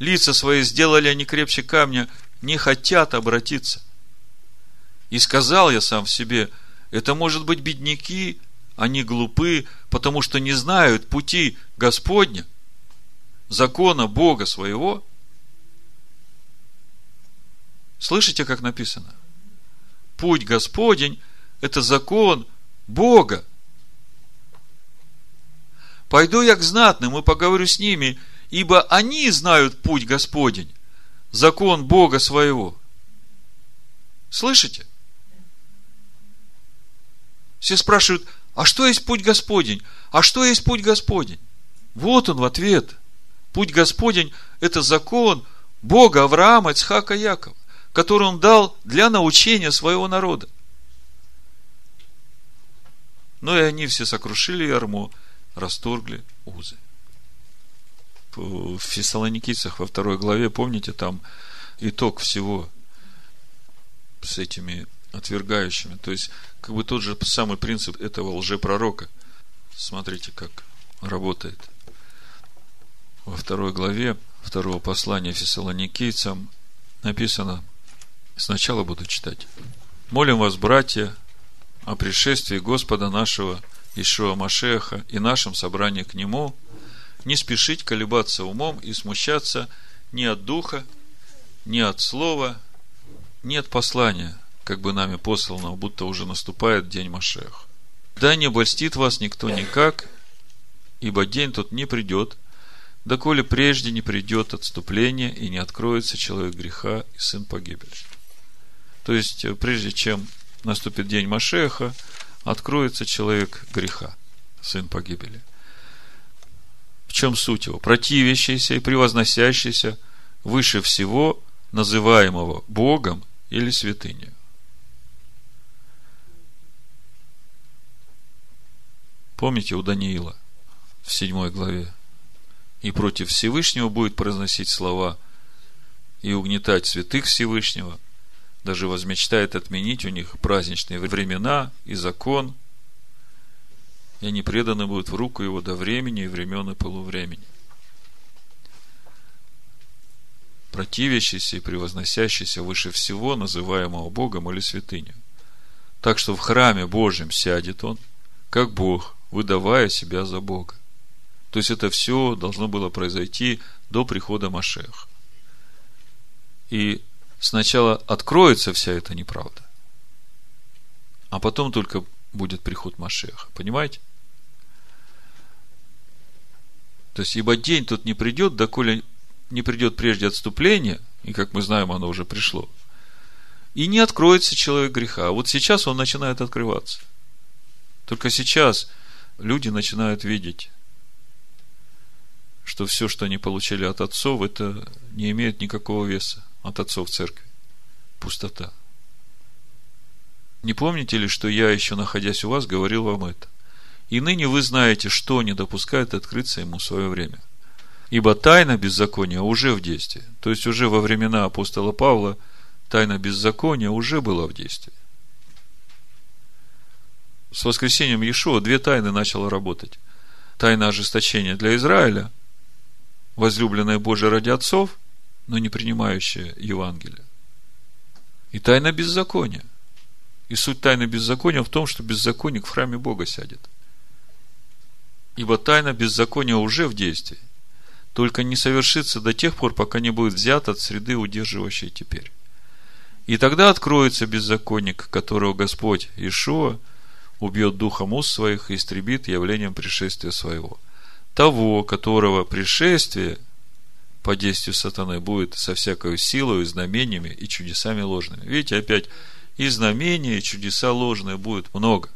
Лица свои сделали они крепче камня, не хотят обратиться. И сказал я сам в себе, это может быть бедняки, они глупы, потому что не знают пути Господня, закона Бога своего. Слышите, как написано? Путь Господень – это закон Бога. Пойду я к знатным и поговорю с ними, ибо они знают путь Господень, закон Бога своего. Слышите? Все спрашивают, а что есть путь Господень? А что есть путь Господень? Вот он в ответ. Путь Господень – это закон Бога Авраама, Ицхака, Якова, который он дал для научения своего народа. Но и они все сокрушили ярмо, расторгли узы. В Фессалоникийцах во второй главе, помните, там итог всего с этими отвергающими. То есть, как бы тот же самый принцип этого лжепророка. Смотрите, как работает. Во второй главе второго послания фессалоникийцам написано, сначала буду читать. Молим вас, братья, о пришествии Господа нашего Ишуа Машеха и нашем собрании к Нему, не спешить колебаться умом и смущаться ни от духа, ни от слова, ни от послания, как бы нами посланного, будто уже наступает день Машех. Да не обольстит вас никто никак, ибо день тот не придет, доколе прежде не придет отступление и не откроется человек греха и сын погибели. То есть, прежде чем наступит день Машеха, откроется человек греха, сын погибели. Чем суть его? Противящийся и превозносящийся выше всего называемого Богом или святыней. Помните у Даниила в седьмой главе? И против Всевышнего будет произносить слова и угнетать святых Всевышнего, даже возмечтает отменить у них праздничные времена и закон, и они преданы будут в руку его до времени и времен и полувремени. Противящийся и превозносящийся выше всего, называемого Богом или святыню. Так что в храме Божьем сядет он, как Бог, выдавая себя за Бога. То есть это все должно было произойти до прихода Машеха. И сначала откроется вся эта неправда, а потом только будет приход Машеха. Понимаете? То есть, ибо день тут не придет, доколе не придет прежде отступления, и, как мы знаем, оно уже пришло, и не откроется человек греха. А вот сейчас он начинает открываться. Только сейчас люди начинают видеть, что все, что они получили от отцов, это не имеет никакого веса от отцов церкви. Пустота. Не помните ли, что я, еще находясь у вас, говорил вам это? И ныне вы знаете, что не допускает открыться ему в свое время. Ибо тайна беззакония уже в действии. То есть, уже во времена апостола Павла тайна беззакония уже была в действии. С воскресением Иешуа две тайны начала работать. Тайна ожесточения для Израиля, возлюбленная Божия ради отцов, но не принимающая Евангелие. И тайна беззакония. И суть тайны беззакония в том, что беззаконник в храме Бога сядет. Ибо тайна беззакония уже в действии. Только не совершится до тех пор, пока не будет взят от среды, удерживающей теперь. И тогда откроется беззаконник, которого Господь Ишуа убьет духом уст своих и истребит явлением пришествия своего. Того, которого пришествие по действию сатаны будет со всякой силой, знамениями и чудесами ложными. Видите, опять и знамения, и чудеса ложные будет много.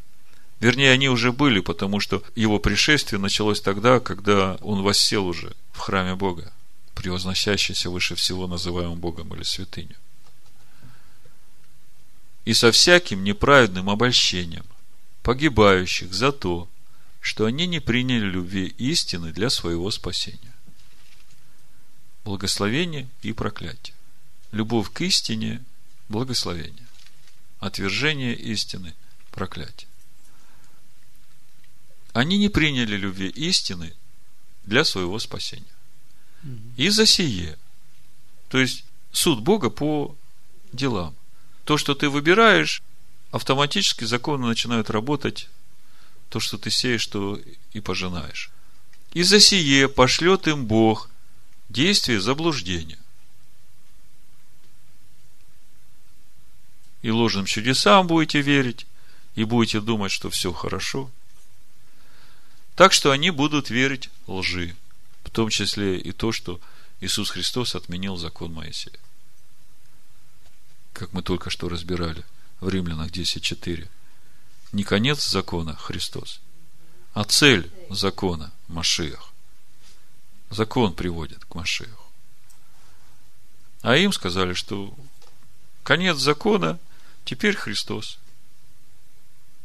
Вернее, они уже были, потому что его пришествие началось тогда, когда он воссел уже в храме Бога, превозносящийся выше всего называемым Богом или святыню. И со всяким неправедным обольщением погибающих за то, что они не приняли любви истины для своего спасения. Благословение и проклятие. Любовь к истине – благословение. Отвержение истины – проклятие. Они не приняли любви истины для своего спасения. И за сие. То есть, суд Бога по делам. То, что ты выбираешь, автоматически законы начинают работать. То, что ты сеешь, то и пожинаешь. И за сие пошлет им Бог действие заблуждения. И ложным чудесам будете верить, и будете думать, что все хорошо. Так что они будут верить лжи, в том числе и то, что Иисус Христос отменил закон Моисея. Как мы только что разбирали в Римлянах 10.4. Не конец закона Христос, а цель закона Машиах. Закон приводит к Машиаху. А им сказали, что конец закона теперь Христос.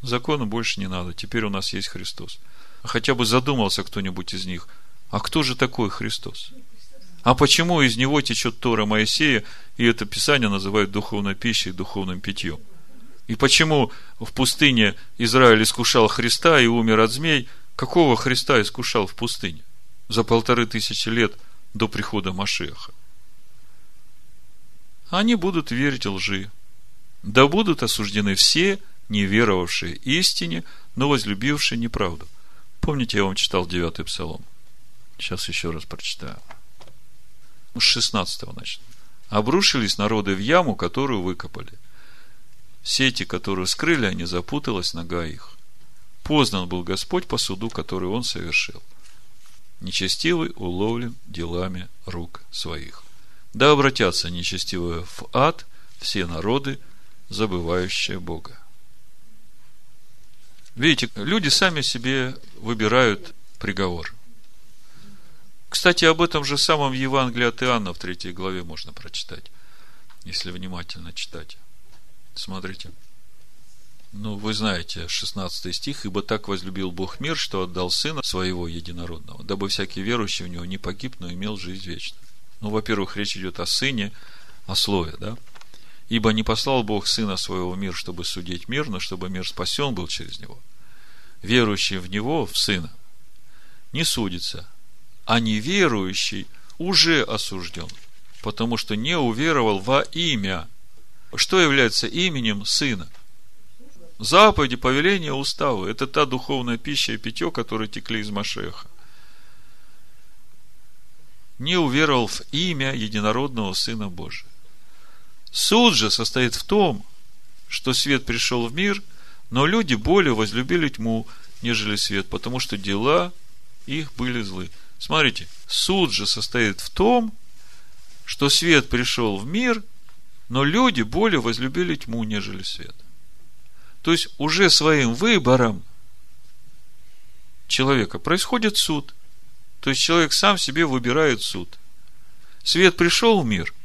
Закона больше не надо, теперь у нас есть Христос. Хотя бы задумался кто-нибудь из них, а кто же такой Христос? А почему из него течет Тора Моисея, и это Писание называют духовной пищей, духовным питьем? И почему в пустыне Израиль искушал Христа и умер от змей? Какого Христа искушал в пустыне? За полторы тысячи лет до прихода Машеха. Они будут верить лжи. Да будут осуждены все, не веровавшие истине, но возлюбившие неправду. Помните, я вам читал девятый псалом? Сейчас еще раз прочитаю. С 16 начну. Обрушились народы в яму, которую выкопали. Сети, которые скрыли, они запуталась нога их. Познан был Господь по суду, который Он совершил. Нечестивый уловлен делами рук своих. Да обратятся нечестивые в ад все народы, забывающие Бога. Видите, люди сами себе выбирают приговор. Кстати, об этом же самом в Евангелии от Иоанна в третьей главе можно прочитать, если внимательно читать. Смотрите. Ну, вы знаете, 16 стих. «Ибо так возлюбил Бог мир, что отдал Сына Своего Единородного, дабы всякий верующий в Него не погиб, но имел жизнь вечную». Ну, во-первых, речь идет о Сыне, о Слове, да? Ибо не послал Бог Сына Своего в мир, чтобы судить мир, но чтобы мир спасен был через Него. Верующий в Него, в Сына, не судится, а неверующий уже осужден, потому что не уверовал во имя. Что является именем Сына? Заповеди, повеления, уставы. Это та духовная пища и питье, которые текли из Машеха. Не уверовал в имя единородного Сына Божия. Суд же состоит в том, что свет пришел в мир, но люди более возлюбили тьму, нежели свет, потому что дела их были злы. Смотрите, суд же состоит в том, что свет пришел в мир, но люди более возлюбили тьму, нежели свет. То есть уже своим выбором человека происходит суд. То есть человек сам себе выбирает суд. Свет пришел в мир –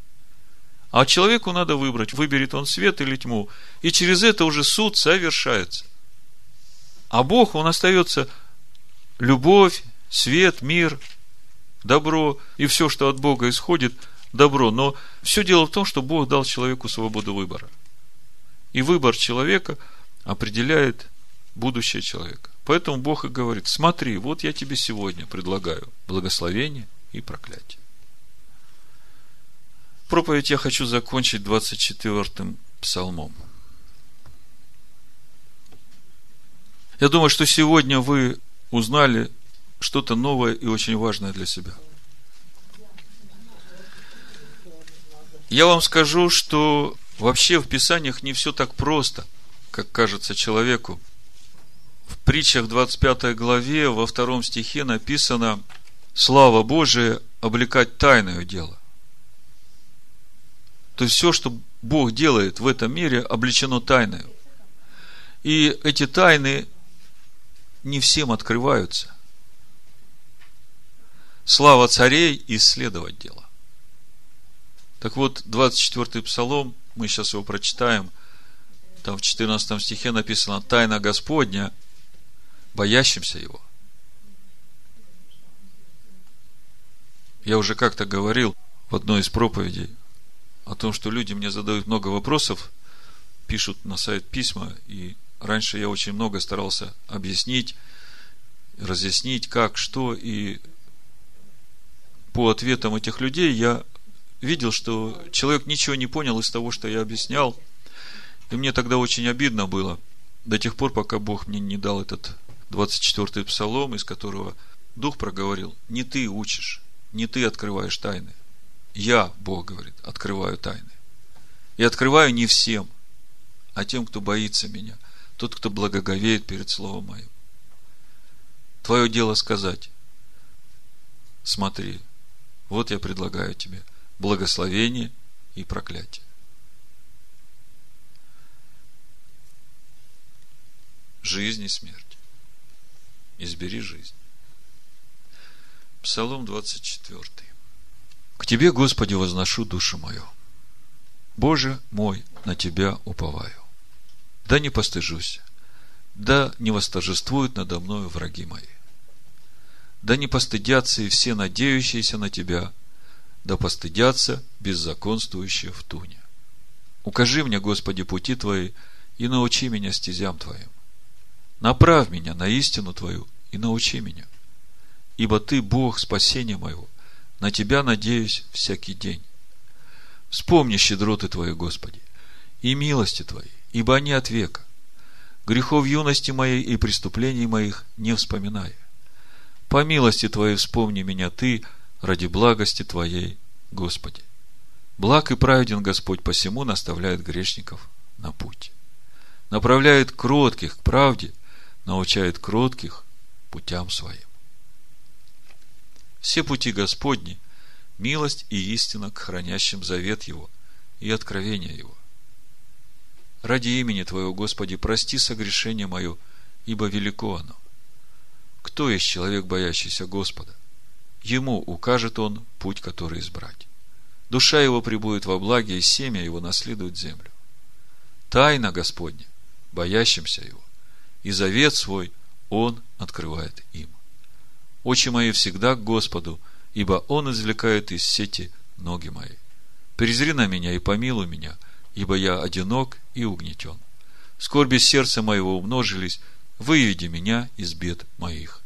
а человеку надо выбрать, выберет он свет или тьму. И через это уже суд совершается. А Бог, Он остается любовь, свет, мир, добро и все, что от Бога исходит, добро. Но все дело в том, что Бог дал человеку свободу выбора. И выбор человека определяет будущее человека. Поэтому Бог и говорит, смотри, вот я тебе сегодня предлагаю благословение и проклятие. Проповедь я хочу закончить 24-м псалмом. Я думаю, что сегодня вы узнали что-то новое и очень важное для себя. Я вам скажу, что вообще в Писаниях не все так просто, как кажется человеку. В притчах 25 главе во втором стихе написано «Слава Божия облекать тайное дело». То есть все, что Бог делает в этом мире, облечено тайной. И эти тайны не всем открываются. Слава царей исследовать дело. Так вот, 24-й псалом, мы сейчас его прочитаем, там в 14 стихе написано «Тайна Господня, боящимся Его». Я уже как-то говорил в одной из проповедей, о том, что люди мне задают много вопросов, пишут на сайт письма, и раньше я очень много старался объяснить, разъяснить, как, что, и по ответам этих людей я видел, что человек ничего не понял из того, что я объяснял, и мне тогда очень обидно было, до тех пор, пока Бог мне не дал этот 24-й псалом, из которого Дух проговорил, не ты учишь, не ты открываешь тайны. Я, Бог говорит, открываю тайны. И открываю не всем, а тем, кто боится меня, тот, кто благоговеет перед Словом Моим. Твое дело сказать, смотри, вот я предлагаю тебе благословение и проклятие. Жизнь и смерть. Избери жизнь. Псалом 24. К Тебе, Господи, возношу душу мою. Боже мой, на Тебя уповаю. Да не постыжусь, да не восторжествуют надо мною враги мои. Да не постыдятся и все надеющиеся на Тебя, да постыдятся беззаконствующие в туне. Укажи мне, Господи, пути Твои, и научи меня стезям Твоим. Направь меня на истину Твою и научи меня – ибо Ты Бог спасения моего, на Тебя надеюсь всякий день. Вспомни щедроты Твои, Господи, и милости Твои, ибо они от века. Грехов юности моей и преступлений моих не вспоминая. По милости Твоей вспомни меня Ты ради благости Твоей, Господи. Благ и праведен Господь, посему наставляет грешников на путь. Направляет кротких к правде, научает кротких путям своим. Все пути Господни – милость и истина к хранящим завет Его и откровение Его. Ради имени Твоего, Господи, прости согрешение мое, ибо велико оно. Кто есть человек, боящийся Господа? Ему укажет он путь, который избрать. Душа его прибудет во благе, и семя его наследует землю. Тайна Господня, боящимся его, и завет свой он открывает им. Очи мои всегда к Господу, ибо Он извлекает из сети ноги мои. Презри на меня и помилуй меня, ибо я одинок и угнетен. Скорби сердца моего умножились, выведи меня из бед моих.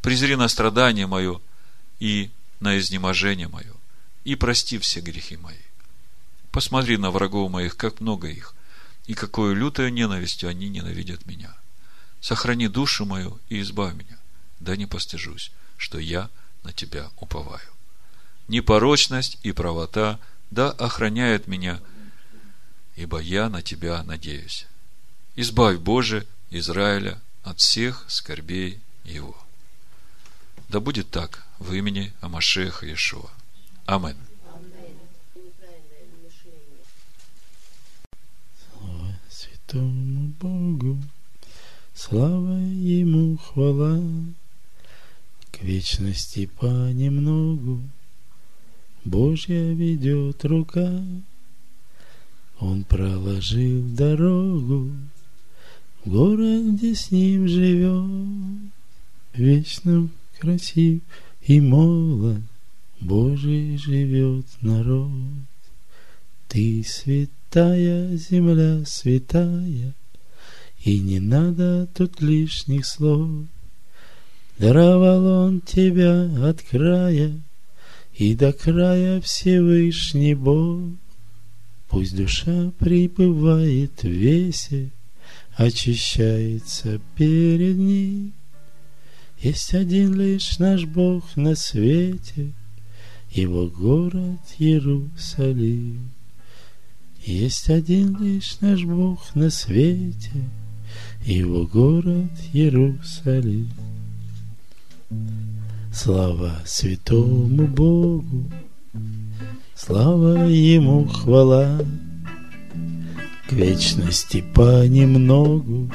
Презри на страдание мое и на изнеможение мое, и прости все грехи мои. Посмотри на врагов моих, как много их, и какую лютою ненавистью они ненавидят меня. Сохрани душу мою и избавь меня, да не постыжусь что я на тебя уповаю. Непорочность и правота да охраняют меня, ибо я на тебя надеюсь. Избавь, Боже, Израиля от всех скорбей его. Да будет так в имени Амашеха Иешуа. Амин. Слава святому Богу, слава Ему хвала вечности понемногу Божья ведет рука. Он проложил дорогу в город, где с ним живет. Вечно красив и молод Божий живет народ. Ты святая земля святая, И не надо тут лишних слов. Даровал он тебя от края И до края Всевышний Бог. Пусть душа пребывает в весе, Очищается перед ним. Есть один лишь наш Бог на свете, Его город Иерусалим. Есть один лишь наш Бог на свете, Его город Иерусалим. Слава святому Богу, слава Ему хвала, К вечности понемногу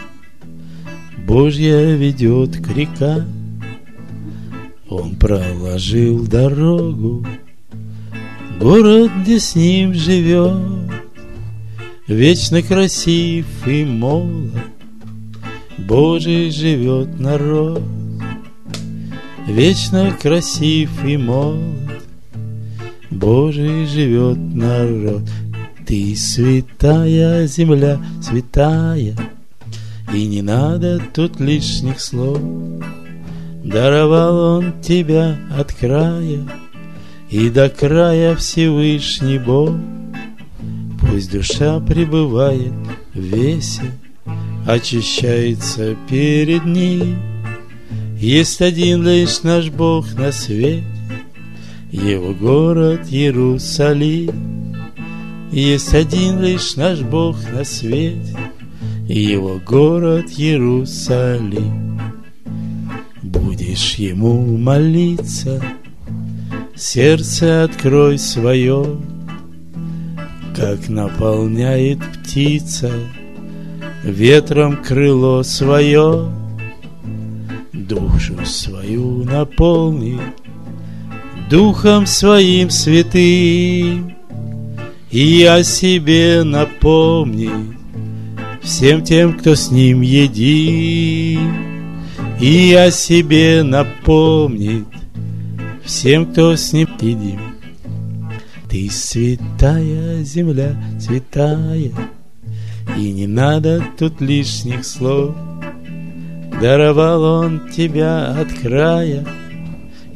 Божья ведет к река. Он проложил дорогу, город, где с ним живет, Вечно красив и молод, Божий живет народ. Вечно красив и молод, Божий живет народ, Ты святая земля, святая, И не надо тут лишних слов. Даровал он тебя от края И до края Всевышний Бог. Пусть душа пребывает в весе, Очищается перед ним. Есть один лишь наш Бог на свете, Его город Иерусалим. Есть один лишь наш Бог на свете, Его город Иерусалим. Будешь Ему молиться, Сердце открой свое, Как наполняет птица Ветром крыло свое, Душу свою наполни Духом своим святым, и о себе напомни Всем тем, кто с ним един. И о себе напомнит Всем, кто с ним едим Ты святая земля, святая И не надо тут лишних слов Даровал он тебя от края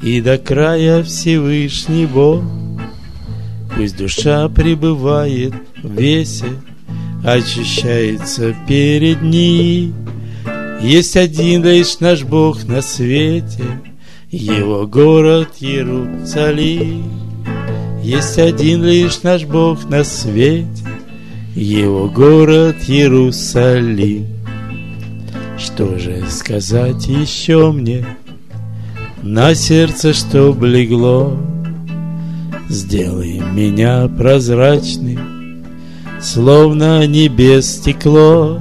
И до края Всевышний Бог Пусть душа пребывает в весе, Очищается перед ним. Есть один лишь наш Бог на свете, Его город Иерусалим. Есть один лишь наш Бог на свете, Его город Иерусалим. Что же сказать еще мне На сердце, что блегло, Сделай меня прозрачным, Словно небес стекло.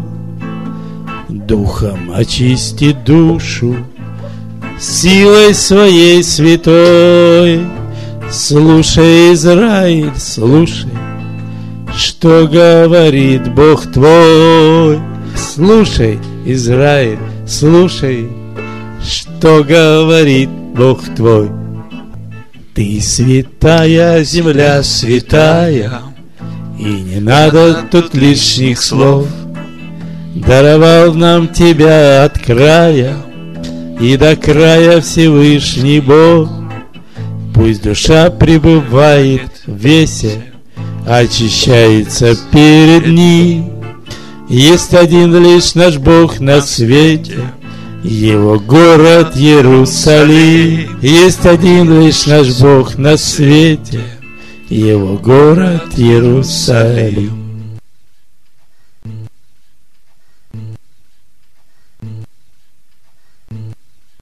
Духом очисти душу, Силой своей святой. Слушай, Израиль, слушай, Что говорит Бог твой. Слушай, Израиль, слушай, Что говорит Бог твой. Ты святая земля, святая, И не надо тут лишних слов. Даровал нам тебя от края, И до края Всевышний Бог. Пусть душа пребывает в весе, Очищается перед ним. Есть один лишь наш Бог на свете — его город Иерусалим, есть один лишь наш Бог на свете, Его город Иерусалим.